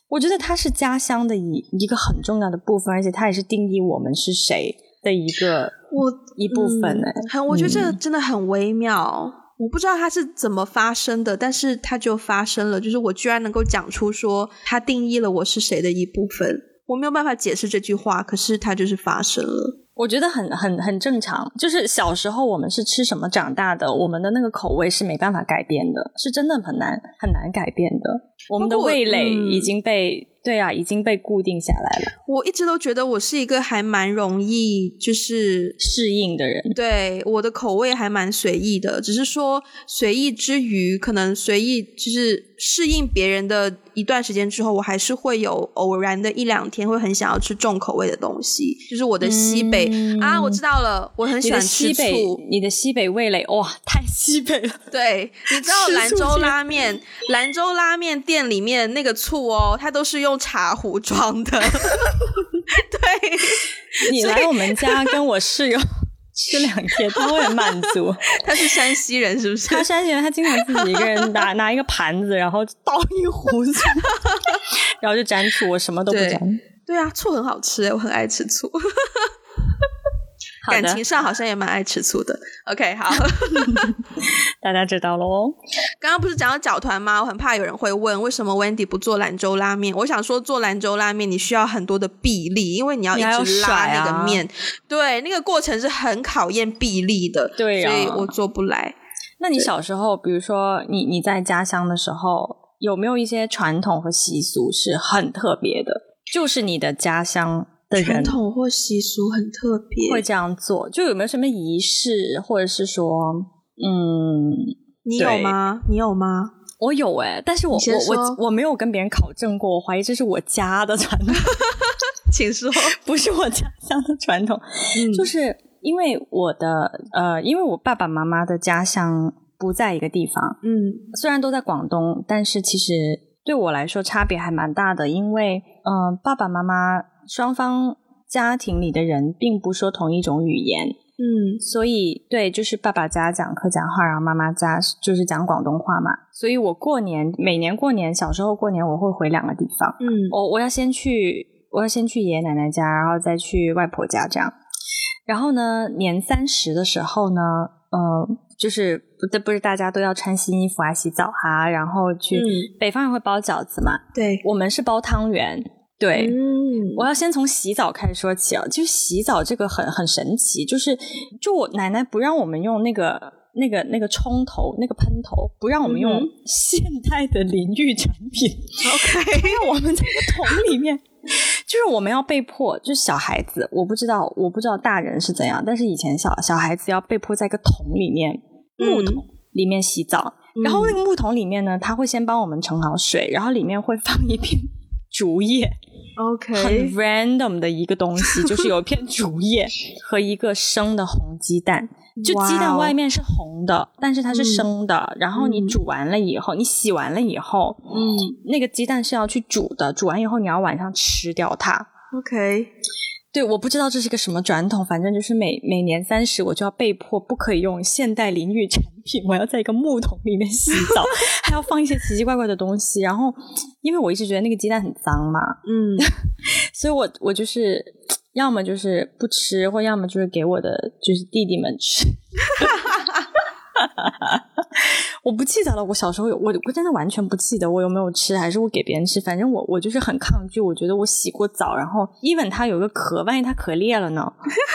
我觉得它是家乡的一一个很重要的部分，而且它也是定义我们是谁的一个我一部分呢。很，我觉得这个真的很微妙，我不知道它是怎么发生的，但是它就发生了，就是我居然能够讲出说它定义了我是谁的一部分。我没有办法解释这句话，可是它就是发生了。我觉得很很很正常，就是小时候我们是吃什么长大的，我们的那个口味是没办法改变的，是真的很难很难改变的。我们的味蕾已经被。对啊，已经被固定下来了。我一直都觉得我是一个还蛮容易就是适应的人，对我的口味还蛮随意的。只是说随意之余，可能随意就是适应别人的一段时间之后，我还是会有偶然的一两天会很想要吃重口味的东西。就是我的西北啊，我知道了，我很喜欢吃醋。你的西北味蕾哇，太西北了。对，你知道兰州拉面，兰州拉面店里面那个醋哦，它都是用。茶壶装的，<laughs> 对你来我们家跟我室友吃两天，他会很满足。<laughs> 他是山西人，是不是？他山西人，他经常自己一个人拿 <laughs> 拿一个盘子，然后倒一壶醋，<laughs> 然后就沾醋，我什么都不沾。对啊，醋很好吃，我很爱吃醋。感情上好像也蛮爱吃醋的。OK，好，<laughs> 大家知道喽。刚刚不是讲到搅团吗？我很怕有人会问，为什么 Wendy 不做兰州拉面？我想说，做兰州拉面你需要很多的臂力，因为你要一直拉那个面，对，那个过程是很考验臂力的。对，所以我做不来。那你小时候，比如说你你在家乡的时候，有没有一些传统和习俗是很特别的？就是你的家乡。传统或习俗很特别，会这样做，就有没有什么仪式，或者是说，嗯，你有吗？你有吗？我有哎，但是我我我我没有跟别人考证过，我怀疑这是我家的传统。<laughs> 请说，<laughs> 不是我家乡的传统，就是因为我的呃，因为我爸爸妈妈的家乡不在一个地方，嗯，虽然都在广东，但是其实对我来说差别还蛮大的，因为嗯，爸爸妈妈双方家庭里的人并不说同一种语言，嗯，所以对，就是爸爸家讲客家话，然后妈妈家就是讲广东话嘛，所以我过年每年过年，小时候过年我会回两个地方，嗯，我我要先去。我要先去爷爷奶奶家，然后再去外婆家，这样。然后呢，年三十的时候呢，呃，就是不不是大家都要穿新衣服啊、洗澡哈，然后去北方人会包饺子嘛？对，我们是包汤圆。对，嗯，我要先从洗澡开始说起啊，就洗澡这个很很神奇，就是就我奶奶不让我们用那个那个那个冲头、那个喷头，不让我们用现代的淋浴产品，<laughs> OK，因为我们在个桶里面。<laughs> 就是我们要被迫，就是小孩子，我不知道，我不知道大人是怎样，但是以前小小孩子要被迫在一个桶里面，木桶里面洗澡，然后那个木桶里面呢，他会先帮我们盛好水，然后里面会放一片竹叶。OK，很 random 的一个东西，<laughs> 就是有一片竹叶和一个生的红鸡蛋，就鸡蛋外面是红的，但是它是生的。然后你煮完了以后，你洗完了以后，嗯，那个鸡蛋是要去煮的，煮完以后你要晚上吃掉它。OK。对，我不知道这是个什么传统，反正就是每每年三十，我就要被迫不可以用现代淋浴产品，我要在一个木桶里面洗澡，<laughs> 还要放一些奇奇怪怪的东西。然后，因为我一直觉得那个鸡蛋很脏嘛，嗯，<laughs> 所以我我就是要么就是不吃，或要么就是给我的就是弟弟们吃。<laughs> 我不记得了，我小时候有我，我真的完全不记得我有没有吃，还是我给别人吃。反正我我就是很抗拒，我觉得我洗过澡，然后 even 它有个壳，万一它壳裂了呢，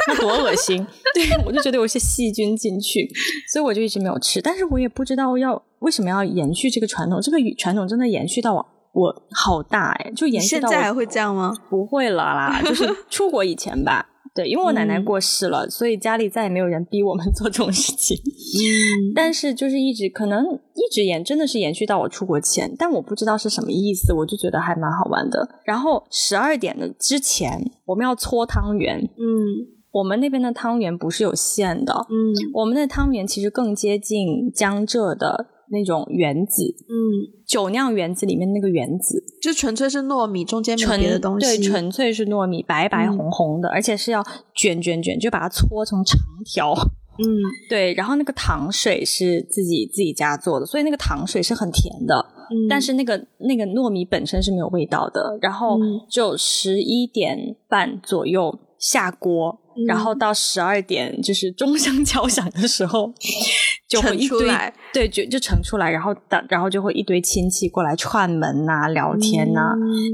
那多恶心！<laughs> 对我就觉得有些细菌进去，所以我就一直没有吃。但是我也不知道要为什么要延续这个传统，这个传统真的延续到我我好大哎，就延续到现在还会这样吗？不会了啦，就是出国以前吧。对，因为我奶奶过世了，所以家里再也没有人逼我们 <laughs> 做这种事情。嗯，但是就是一直可能一直延，真的是延续到我出国前，但我不知道是什么意思，我就觉得还蛮好玩的。然后十二点的之前，我们要搓汤圆。嗯，我们那边的汤圆不是有馅的。嗯，我们的汤圆其实更接近江浙的那种原子。嗯。酒酿原子里面那个原子，就纯粹是糯米，中间没别的东西。对，纯粹是糯米，白白红红的，而且是要卷卷卷，就把它搓成长条。嗯，<laughs> 对。然后那个糖水是自己自己家做的，所以那个糖水是很甜的。嗯，但是那个那个糯米本身是没有味道的。然后就十一点半左右下锅，然后到十二点就是钟声 <laughs> 敲响的时候。就会一堆，对，就就盛出来，然后等，然后就会一堆亲戚过来串门呐、聊天呐。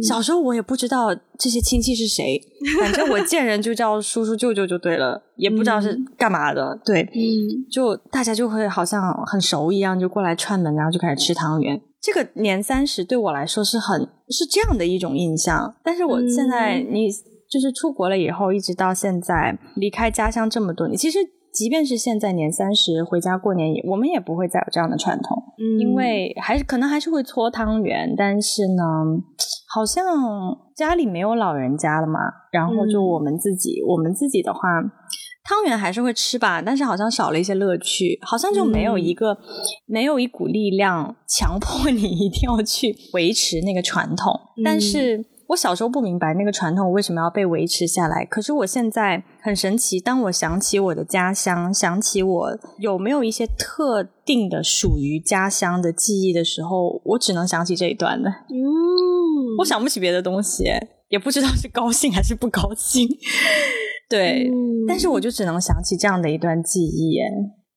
小时候我也不知道这些亲戚是谁，反正我见人就叫叔叔舅舅就对了，也不知道是干嘛的。对，就大家就会好像很熟一样，就过来串门，然后就开始吃汤圆。这个年三十对我来说是很是这样的一种印象，但是我现在你就是出国了以后，一直到现在离开家乡这么多年，其实。即便是现在年三十回家过年，也我们也不会再有这样的传统，嗯，因为还是可能还是会搓汤圆，但是呢，好像家里没有老人家了嘛，然后就我们自己，我们自己的话，汤圆还是会吃吧，但是好像少了一些乐趣，好像就没有一个没有一股力量强迫你 <laughs> 一定要去维持那个传统，但是。我小时候不明白那个传统为什么要被维持下来，可是我现在很神奇。当我想起我的家乡，想起我有没有一些特定的属于家乡的记忆的时候，我只能想起这一段的。嗯，我想不起别的东西，也不知道是高兴还是不高兴。对，但是我就只能想起这样的一段记忆，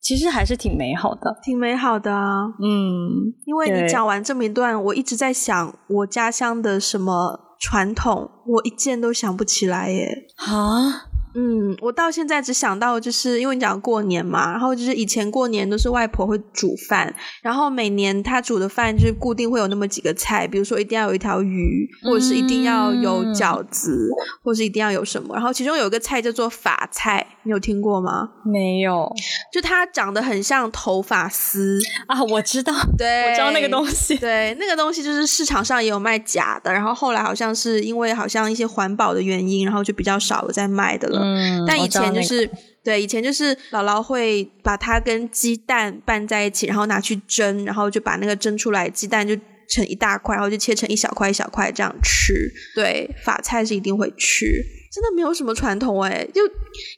其实还是挺美好的，挺美好的啊。嗯，因为你讲完这么一段，我一直在想我家乡的什么。传统我一件都想不起来耶！啊，嗯，我到现在只想到，就是因为你讲过年嘛，然后就是以前过年都是外婆会煮饭，然后每年她煮的饭就是固定会有那么几个菜，比如说一定要有一条鱼，或者是一定要有饺子，或是一定要有什么。然后其中有一个菜叫做法菜，你有听过吗？没有，就它长得很像头发丝啊，我知道，对，我知道那个东西，对，那个东西就是市场上也有卖假的，然后后来好像是因为好像一些环保的原因，然后就比较少有在卖的了。嗯，但以前就是对，以前就是姥姥会把它跟鸡蛋拌在一起，然后拿去蒸，然后就把那个蒸出来鸡蛋就成一大块，然后就切成一小块一小块这样吃。对，法菜是一定会吃，真的没有什么传统哎。就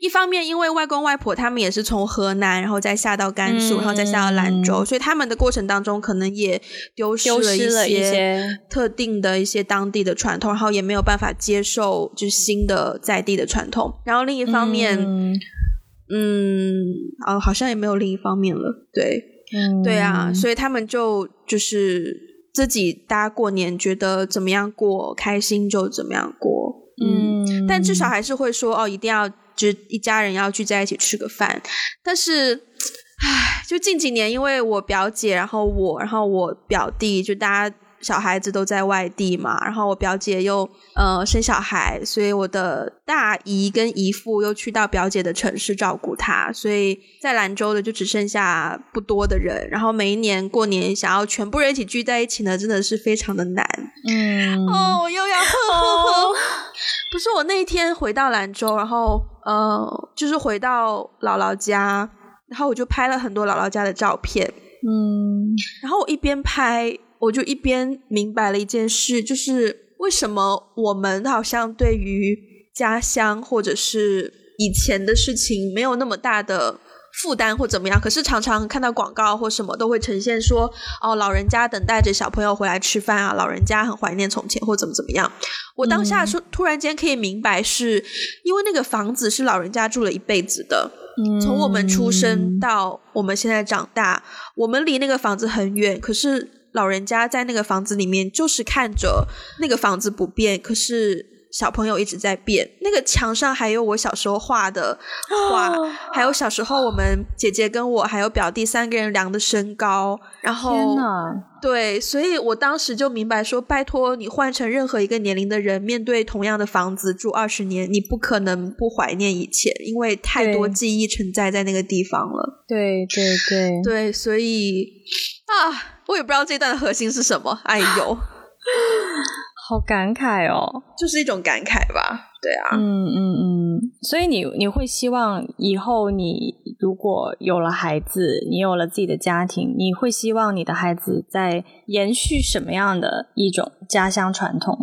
一方面，因为外公外婆他们也是从河南，然后再下到甘肃，然后再下到兰州，所以他们的过程当中可能也丢失了一些特定的一些当地的传统，然后也没有办法接受就是新的在地的传统。然后另一方面。嗯，哦，好像也没有另一方面了，对，对啊，所以他们就就是自己大家过年觉得怎么样过开心就怎么样过，嗯，但至少还是会说哦，一定要就是一家人要聚在一起吃个饭，但是，唉，就近几年因为我表姐，然后我，然后我表弟，就大家。小孩子都在外地嘛，然后我表姐又呃生小孩，所以我的大姨跟姨父又去到表姐的城市照顾她，所以在兰州的就只剩下不多的人。然后每一年过年想要全部人一起聚在一起呢，真的是非常的难。嗯，哦，我又要呵呵呵。<laughs> 不是我那一天回到兰州，然后呃，就是回到姥姥家，然后我就拍了很多姥姥家的照片。嗯，然后我一边拍。我就一边明白了一件事，就是为什么我们好像对于家乡或者是以前的事情没有那么大的负担或怎么样，可是常常看到广告或什么都会呈现说，哦，老人家等待着小朋友回来吃饭啊，老人家很怀念从前或怎么怎么样。我当下说，突然间可以明白，是因为那个房子是老人家住了一辈子的，从我们出生到我们现在长大，我们离那个房子很远，可是。老人家在那个房子里面，就是看着那个房子不变，可是小朋友一直在变。那个墙上还有我小时候画的画，还有小时候我们姐姐跟我还有表弟三个人量的身高。然后，对，所以我当时就明白说，拜托你换成任何一个年龄的人，面对同样的房子住二十年，你不可能不怀念以前，因为太多记忆存在在那个地方了。对对对对，所以啊。我也不知道这段的核心是什么，哎呦，<laughs> 好感慨哦，就是一种感慨吧，对啊，嗯嗯嗯，所以你你会希望以后你如果有了孩子，你有了自己的家庭，你会希望你的孩子在延续什么样的一种家乡传统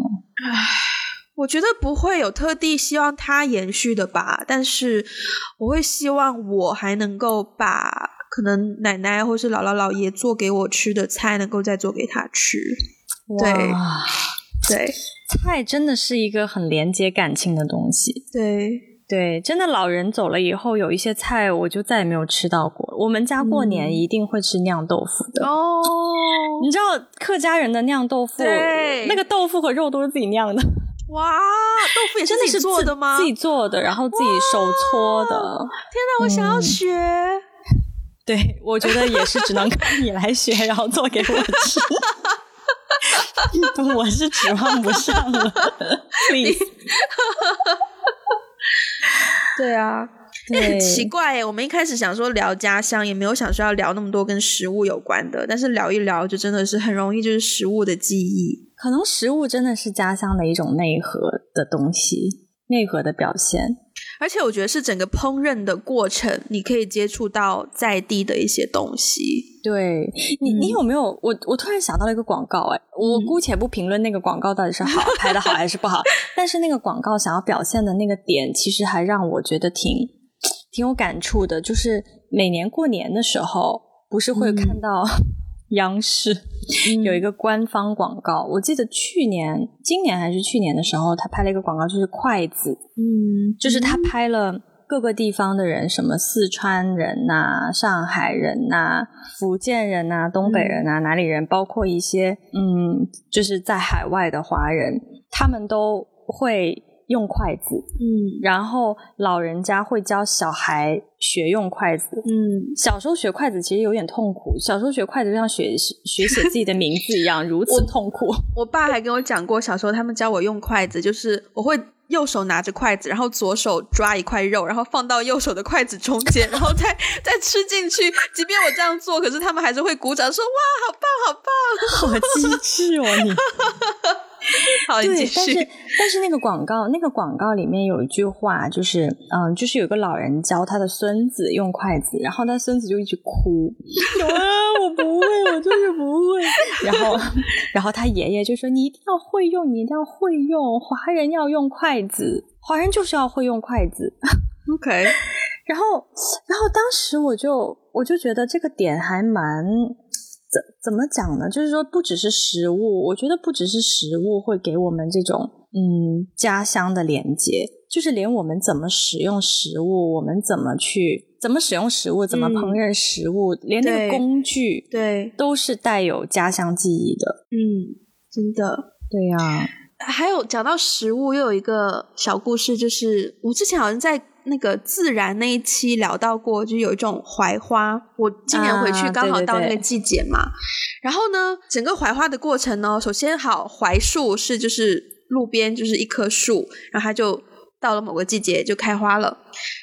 我觉得不会有特地希望他延续的吧，但是我会希望我还能够把。可能奶奶或是姥姥姥爷做给我吃的菜，能够再做给他吃。对对，菜真的是一个很连接感情的东西。对对，真的老人走了以后，有一些菜我就再也没有吃到过。我们家过年一定会吃酿豆腐的哦。你知道客家人的酿豆腐，那个豆腐和肉都是自己酿的。哇，豆腐也是自己做的吗？自己做的，然后自己手搓的。天哪，我想要学。对，我觉得也是，只能靠你来学，然后做给我吃。<laughs> <laughs> 我是指望不上了。<laughs> 你 <laughs> 对啊，很奇怪耶。我们一开始想说聊家乡，也没有想说要聊那么多跟食物有关的，但是聊一聊，就真的是很容易就是食物的记忆。可能食物真的是家乡的一种内核的东西，内核的表现。而且我觉得是整个烹饪的过程，你可以接触到在地的一些东西。对你，你有没有？我我突然想到了一个广告，哎，我姑且不评论那个广告到底是好 <laughs> 拍的好还是不好，但是那个广告想要表现的那个点，其实还让我觉得挺挺有感触的。就是每年过年的时候，不是会看到。央视有一个官方广告，我记得去年、今年还是去年的时候，他拍了一个广告，就是筷子。嗯，就是他拍了各个地方的人，什么四川人呐、上海人呐、福建人呐、东北人呐、哪里人，包括一些嗯，就是在海外的华人，他们都会。用筷子，嗯然后老人家会教小孩学用筷子。嗯，小时候学筷子其实有点痛苦，小时候学筷子就像学学写自己的名字一样，<laughs> 如此痛苦。我爸还跟我讲过，小时候他们教我用筷子，就是我会右手拿着筷子，然后左手抓一块肉，然后放到右手的筷子中间，<laughs> 然后再再吃进去。即便我这样做，可是他们还是会鼓掌说：“哇，好棒，好棒！” <laughs> 好机智哦，你。<laughs> 好，对，但是。但是那个广告，那个广告里面有一句话，就是嗯，就是有个老人教他的孙子用筷子，然后他孙子就一直哭，<laughs> 有啊，我不会，我就是不会。然后，然后他爷爷就说：“你一定要会用，你一定要会用，华人要用筷子，华人就是要会用筷子。” OK，<laughs> 然后，然后当时我就我就觉得这个点还蛮怎怎么讲呢？就是说，不只是食物，我觉得不只是食物会给我们这种嗯家乡的连接，就是连我们怎么使用食物，我们怎么去怎么使用食物，怎么烹饪食物，连那个工具对，都是带有家乡记忆的。嗯，真的。对呀、还有讲到食物，又有一个小故事，就是我之前好像在那个自然那一期聊到过，就是有一种槐花，我今年回去啊刚好到那个季节嘛。然后呢，整个槐花的过程呢，首先好槐树是就是路边就是一棵树，然后它就到了某个季节就开花了。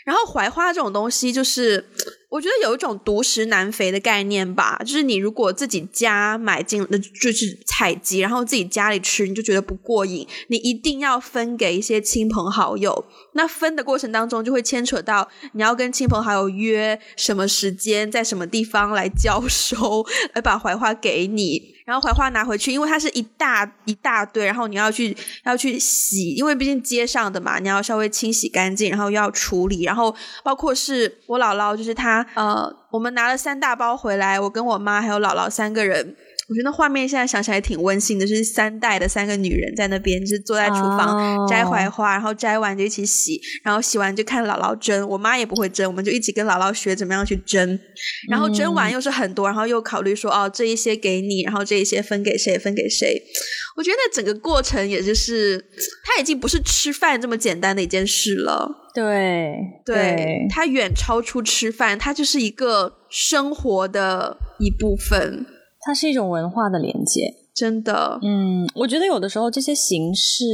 然后槐花这种东西，就是我觉得有一种独食难肥的概念吧，就是你如果自己家买进，那就是采集，然后自己家里吃，你就觉得不过瘾，你一定要分给一些亲朋好友。那分的过程当中，就会牵扯到你要跟亲朋好友约什么时间，在什么地方来交 <laughs> 收，来把槐花给你。然后槐花拿回去，因为它是一大一大堆，然后你要去要去洗，因为毕竟街上的嘛，你要稍微清洗干净，然后要处理，然后包括是我姥姥，就是她呃，我们拿了三大包回来，我跟我妈还有姥姥三个人。我觉得那画面现在想起来挺温馨的，就是三代的三个女人在那边，就是坐在厨房、哦摘槐花，然后摘完就一起洗，然后洗完就看姥姥蒸。我妈也不会蒸，我们就一起跟姥姥学怎么样去蒸。然后蒸完又是很多，然后又考虑说哦，这一些给你，然后这一些分给谁，分给谁。我觉得那整个过程也就是，它已经不是吃饭这么简单的一件事了。对对，它远超出吃饭，它就是一个生活的一部分，它是一种文化的连接。真的。嗯，我觉得有的时候这些形式，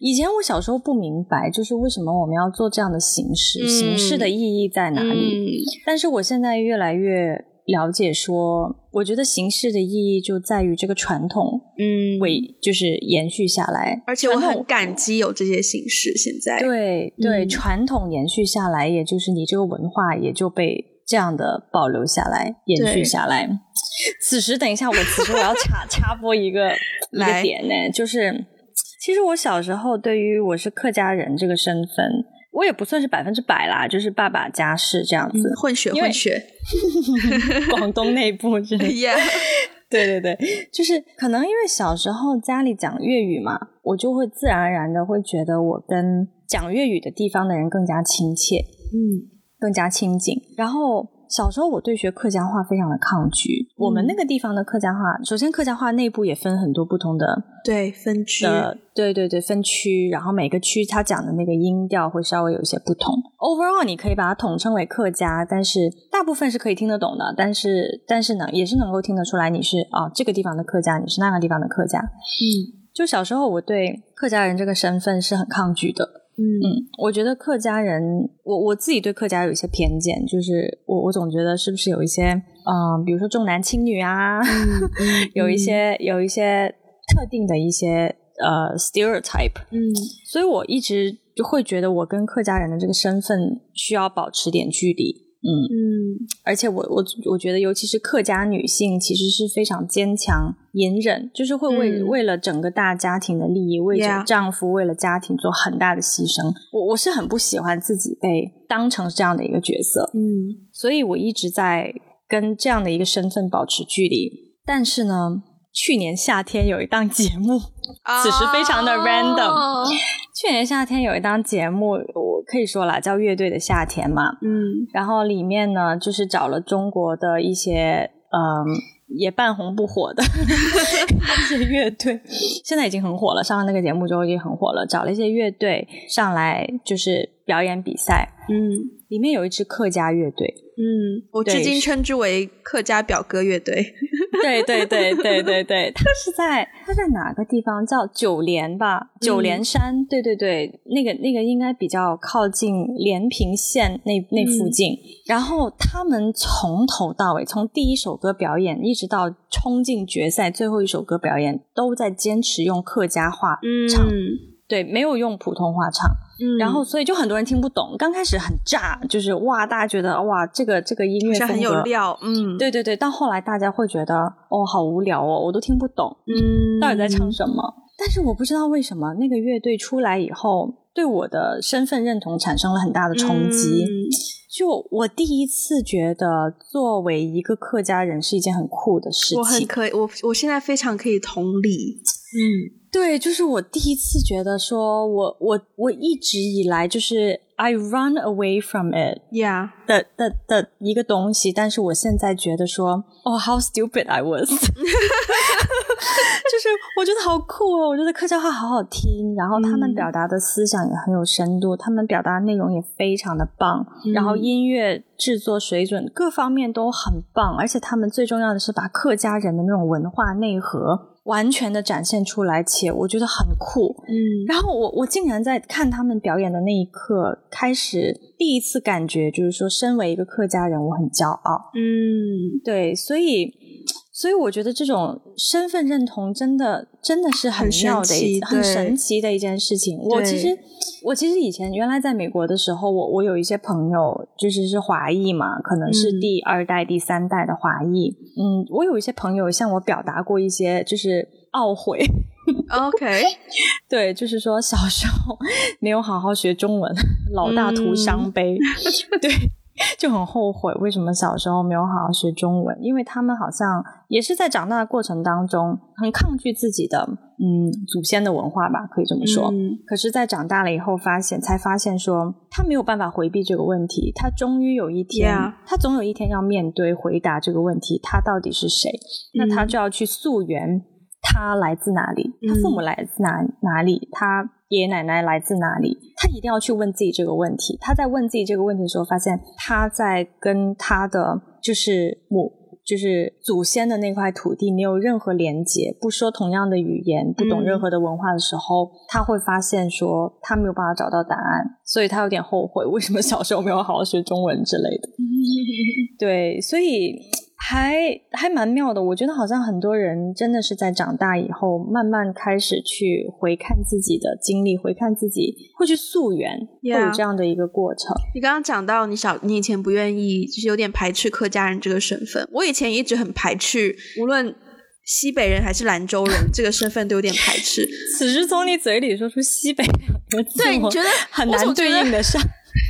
以前我小时候不明白，就是为什么我们要做这样的形式，嗯形式的意义在哪里？嗯，但是我现在越来越了解说，我觉得形式的意义就在于这个传统嗯，为就是延续下来，而且我很感激有这些形式。现在，对对、嗯传统延续下来，也就是你这个文化也就被这样的保留下来、延续下来。此时，等一下，我此时我要插 <laughs> 插播一个一个来。点呢，就是其实我小时候对于我是客家人这个身份，我也不算是百分之百啦，就是爸爸家世这样子，嗯，混血混血。<laughs> 广东内部之类的。<laughs> Yeah，对对对，就是可能因为小时候家里讲粤语嘛，我就会自然而然的会觉得我跟讲粤语的地方的人更加亲切，嗯更加亲近。然后小时候我对学客家话非常的抗拒。我们那个地方的客家话，首先客家话内部也分很多不同的对，分区，的，对对对，分区，然后每个区它讲的那个音调会稍微有一些不同。Overall，你可以把它统称为客家，但是大部分是可以听得懂的，但是但是呢，也是能够听得出来你是啊、这个地方的客家，你是那个地方的客家。嗯就小时候我对客家人这个身份是很抗拒的，嗯嗯，我觉得客家人，我我自己对客家有一些偏见，就是我我总觉得是不是有一些，嗯、比如说重男轻女啊，嗯 <laughs> 有一些有一些特定的一些呃 stereotype，嗯所以我一直就会觉得我跟客家人的这个身份需要保持点距离。嗯，嗯。而且我我我觉得，尤其是客家女性，其实是非常坚强、隐忍，就是会为、嗯。为了整个大家庭的利益，为着丈夫、为了家庭做很大的牺牲。我我是很不喜欢自己被当成这样的一个角色，嗯。所以我一直在跟这样的一个身份保持距离。但是呢，去年夏天有一档节目，此时非常的 random 哦去年夏天有一档节目，我可以说啦，叫《乐队的夏天》嘛。嗯然后里面呢，就是找了中国的一些嗯也半红不火的 <laughs> 一些乐队，现在已经很火了。上了那个节目之后已经很火了，找了一些乐队上来就是表演比赛。嗯里面有一支客家乐队，嗯，我至今称之为客家表哥乐队。对对对对对对，他是在他在哪个地方？叫九连吧，九连山。对对对，那个那个应该比较靠近连平县那那附近。然后他们从头到尾，从第一首歌表演一直到冲进决赛最后一首歌表演，都在坚持用客家话唱，对，没有用普通话唱。嗯然后所以就很多人听不懂，刚开始很炸，就是哇，大家觉得哇，这个这个音乐是很有料，嗯，，对对对，到后来大家会觉得哦，好无聊哦，我都听不懂嗯，到底在唱什么。但是我不知道为什么那个乐队出来以后，对我的身份认同产生了很大的冲击。嗯就我第一次觉得，作为一个客家人是一件很酷的事情我很情。可以，我我现在非常可以同理，嗯对，就是我第一次觉得说，我我我一直以来就是 I run away from it。，Yeah，的的的一个东西，但是我现在觉得说，哦、h o w stupid I was，<laughs> 就是我觉得好酷哦，我觉得客家话好好听，然后他们嗯。表达的思想也很有深度，他们表达的内容也非常的棒，然后嗯音乐制作水准各方面都很棒，而且他们最重要的是把客家人的那种文化内核完全的展现出来，且我觉得很酷，嗯。然后我我竟然在看他们表演的那一刻，开始第一次感觉，就是说，身为一个客家人，我很骄傲。嗯，对，所以，所以我觉得这种身份认同真的真的是很妙的一奇很神奇的一件事情。我其实我其实以前原来在美国的时候，我我有一些朋友就是是华裔嘛，可能是嗯第二代、第三代的华裔。嗯，我有一些朋友向我表达过一些就是懊悔。OK，<laughs> 对，就是说小时候没有好好学中文，老大徒伤悲。<laughs> 对，就很后悔为什么小时候没有好好学中文，因为他们好像也是在长大的过程当中很抗拒自己的嗯祖先的文化吧，可以这么说。嗯可是，在长大了以后，发现才发现说他没有办法回避这个问题，他终于有一天他总有一天要面对回答这个问题，他到底是谁？那他嗯就要去溯源，他来自哪里？他父母嗯来自哪哪里？他爷爷奶奶来自哪里？他一定要去问自己这个问题。他在问自己这个问题的时候，发现他在跟他的就是母。就是祖先的那块土地没有任何连接，不说同样的语言，不懂嗯任何的文化的时候，他会发现说他没有办法找到答案，所以他有点后悔为什么小时候没有好好学中文之类的。<laughs> 对，所以还还蛮妙的。我觉得好像很多人真的是在长大以后，慢慢开始去回看自己的经历，回看自己，会去溯源会有这样的一个过程。你刚刚讲到你小，你以前不愿意，就是有点排斥客家人这个身份。我以前一直很排斥，无论西北人还是兰州人这个身份都有点排斥。<laughs> 此时从你嘴里说出西北两个字，对，你我觉得很难对应得上，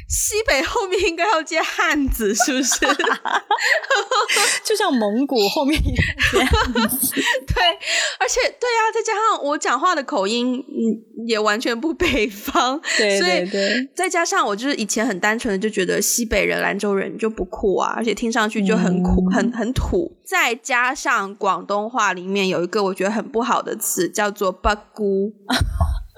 西北后面应该要接汉子，是不是？<laughs> 就像蒙古后面一样。<laughs> 对，而且对啊，再加上我讲话的口音，嗯，也完全不北方，对所以对对再加上我就是以前很单纯的就觉得西北人、兰州人就不酷啊，而且听上去就很苦、嗯很很土。再加上广东话里面有一个我觉得很不好的词，叫做“八姑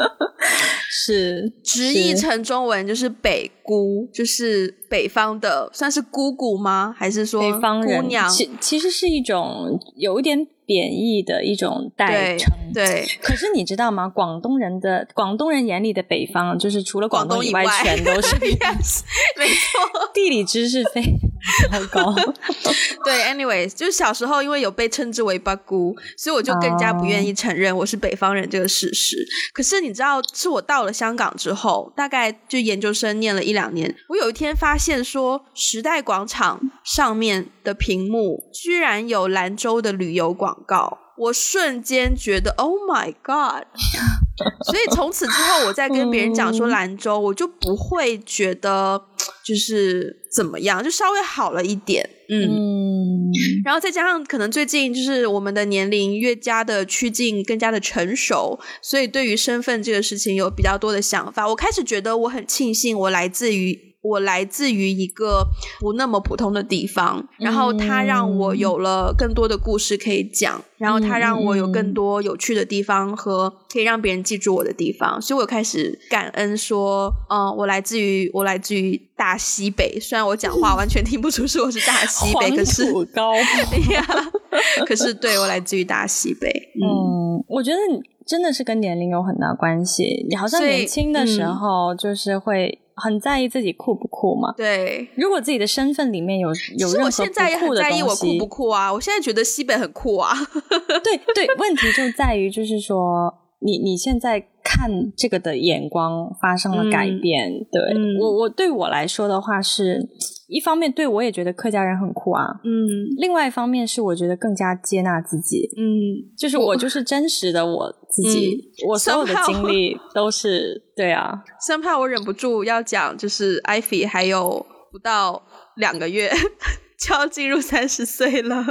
<laughs> 是”，直译成中文就是北姑，就是北方的，算是姑姑吗？还是说北方人姑娘？其其实是一种有一点贬义的一种代称。对，<laughs> 可是你知道吗？广东人的广东人眼里的北方，就是除了广东以外，广东以外全都是 yes，没错。<laughs> 地理知识非常糟糕。<laughs> 对，anyways，就是小时候因为有被称之为八姑，所以我就更加不愿意承认我是北方人这个事实。可是你知道，是我到了香港之后，大概就研究生念了一两年，我有一天发现说，时代广场上面的屏幕居然有兰州的旅游广告。我瞬间觉得，Oh my God！<laughs> 所以从此之后，我在跟别人讲说兰州，我就不会觉得就是怎么样，就稍微好了一点。嗯，嗯，然后再加上可能最近就是我们的年龄越加的趋近，更加的成熟，所以对于身份这个事情有比较多的想法。我开始觉得我很庆幸我来自于我来自于一个不那么普通的地方，然后它让我有了更多的故事可以讲，然后它让我有更多有趣的地方和可以让别人记住我的地方，所以我开始感恩说，嗯，我来自于我来自于大西北，虽然我讲话完全听不出是我是大西北，<laughs> 可是高。呀，<laughs> 可是对我来自于大西北，嗯，我觉得真的是跟年龄有很大关系，你好像年轻的时候就是会。很在意自己酷不酷嘛？对，如果自己的身份里面有有任何酷的在意我酷不酷啊？我现在觉得西北很酷啊。<laughs> 对对，问题就在于就是说，你你现在看这个的眼光发生了改变。对我我对我来说的话是。一方面对我也觉得客家人很酷啊，嗯，另外一方面是我觉得更加接纳自己，嗯，就是我就是真实的我自己，我所有的经历 <laughs> 都是对啊，生怕我忍不住要讲，就是艾菲还有不到两个月 <laughs> 就要进入三十岁了。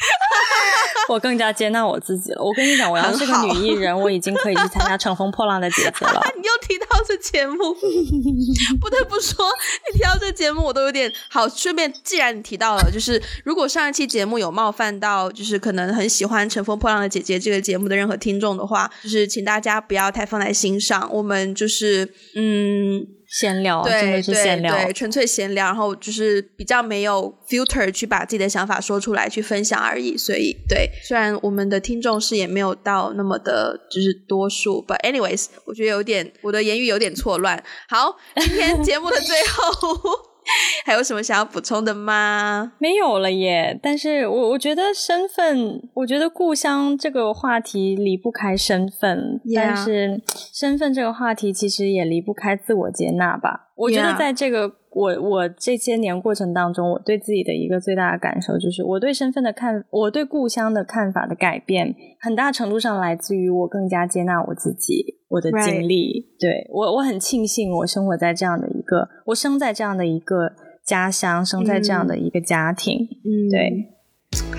<laughs> 我更加接纳我自己了。我跟你讲，我要是个女艺人，我已经可以去参加《乘风破浪的姐姐》了。<laughs> 你又提到这节目，<laughs> 不得不说，你提到这节目，我都有点好。顺便，既然你提到了，就是如果上一期节目有冒犯到，就是可能很喜欢《乘风破浪的姐姐》这个节目的任何听众的话，就是请大家不要太放在心上。我们就是嗯。闲聊，真的是闲聊，对，纯粹闲聊，然后就是比较没有 filter 去把自己的想法说出来，去分享而已。所以，对，虽然我们的听众是也没有到那么的，就是多数，but anyways，我觉得有点我的言语有点错乱。好，今天节目的最后。<laughs> 还有什么想要补充的吗？没有了耶。但是我我觉得身份，我觉得故乡这个话题离不开身份，但是身份这个话题其实也离不开自我接纳吧。我觉得在这个。我我这些年过程当中，我对自己的一个最大的感受就是，我对身份的看，我对故乡的看法的改变，很大程度上来自于我更加接纳我自己，我的经历。对我，我很庆幸我生活在这样的一个，我生在这样的一个家乡，生在这样的一个家庭。嗯，对，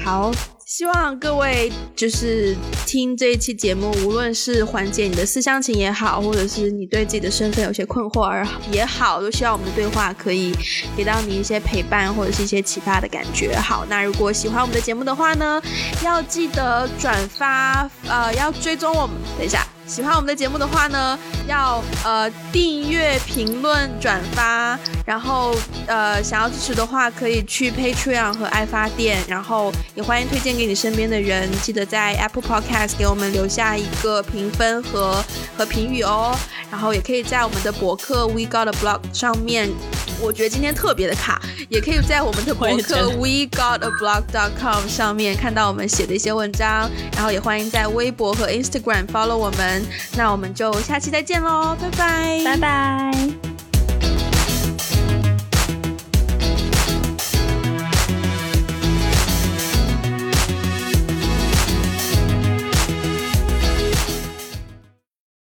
好。希望各位就是听这一期节目，无论是缓解你的思乡情也好，或者是你对自己的身份有些困惑而也好，都希望我们的对话可以给到你一些陪伴或者是一些启发的感觉。好，那如果喜欢我们的节目的话呢，要记得转发，呃，要追踪我们。等一下。喜欢我们的节目的话呢，要呃订阅、评论、转发，然后呃想要支持的话，可以去 Patreon 和爱发电，然后也欢迎推荐给你身边的人。记得在 Apple Podcast 给我们留下一个评分和和评语哦。然后也可以在我们的博客 We Got a Blog 上面，我觉得今天特别的卡，也可以在我们的博客 We Got a Blog dot com 上面看到我们写的一些文章。然后也欢迎在微博和 Instagram follow 我们。那我们就下期再见喽拜拜。拜拜。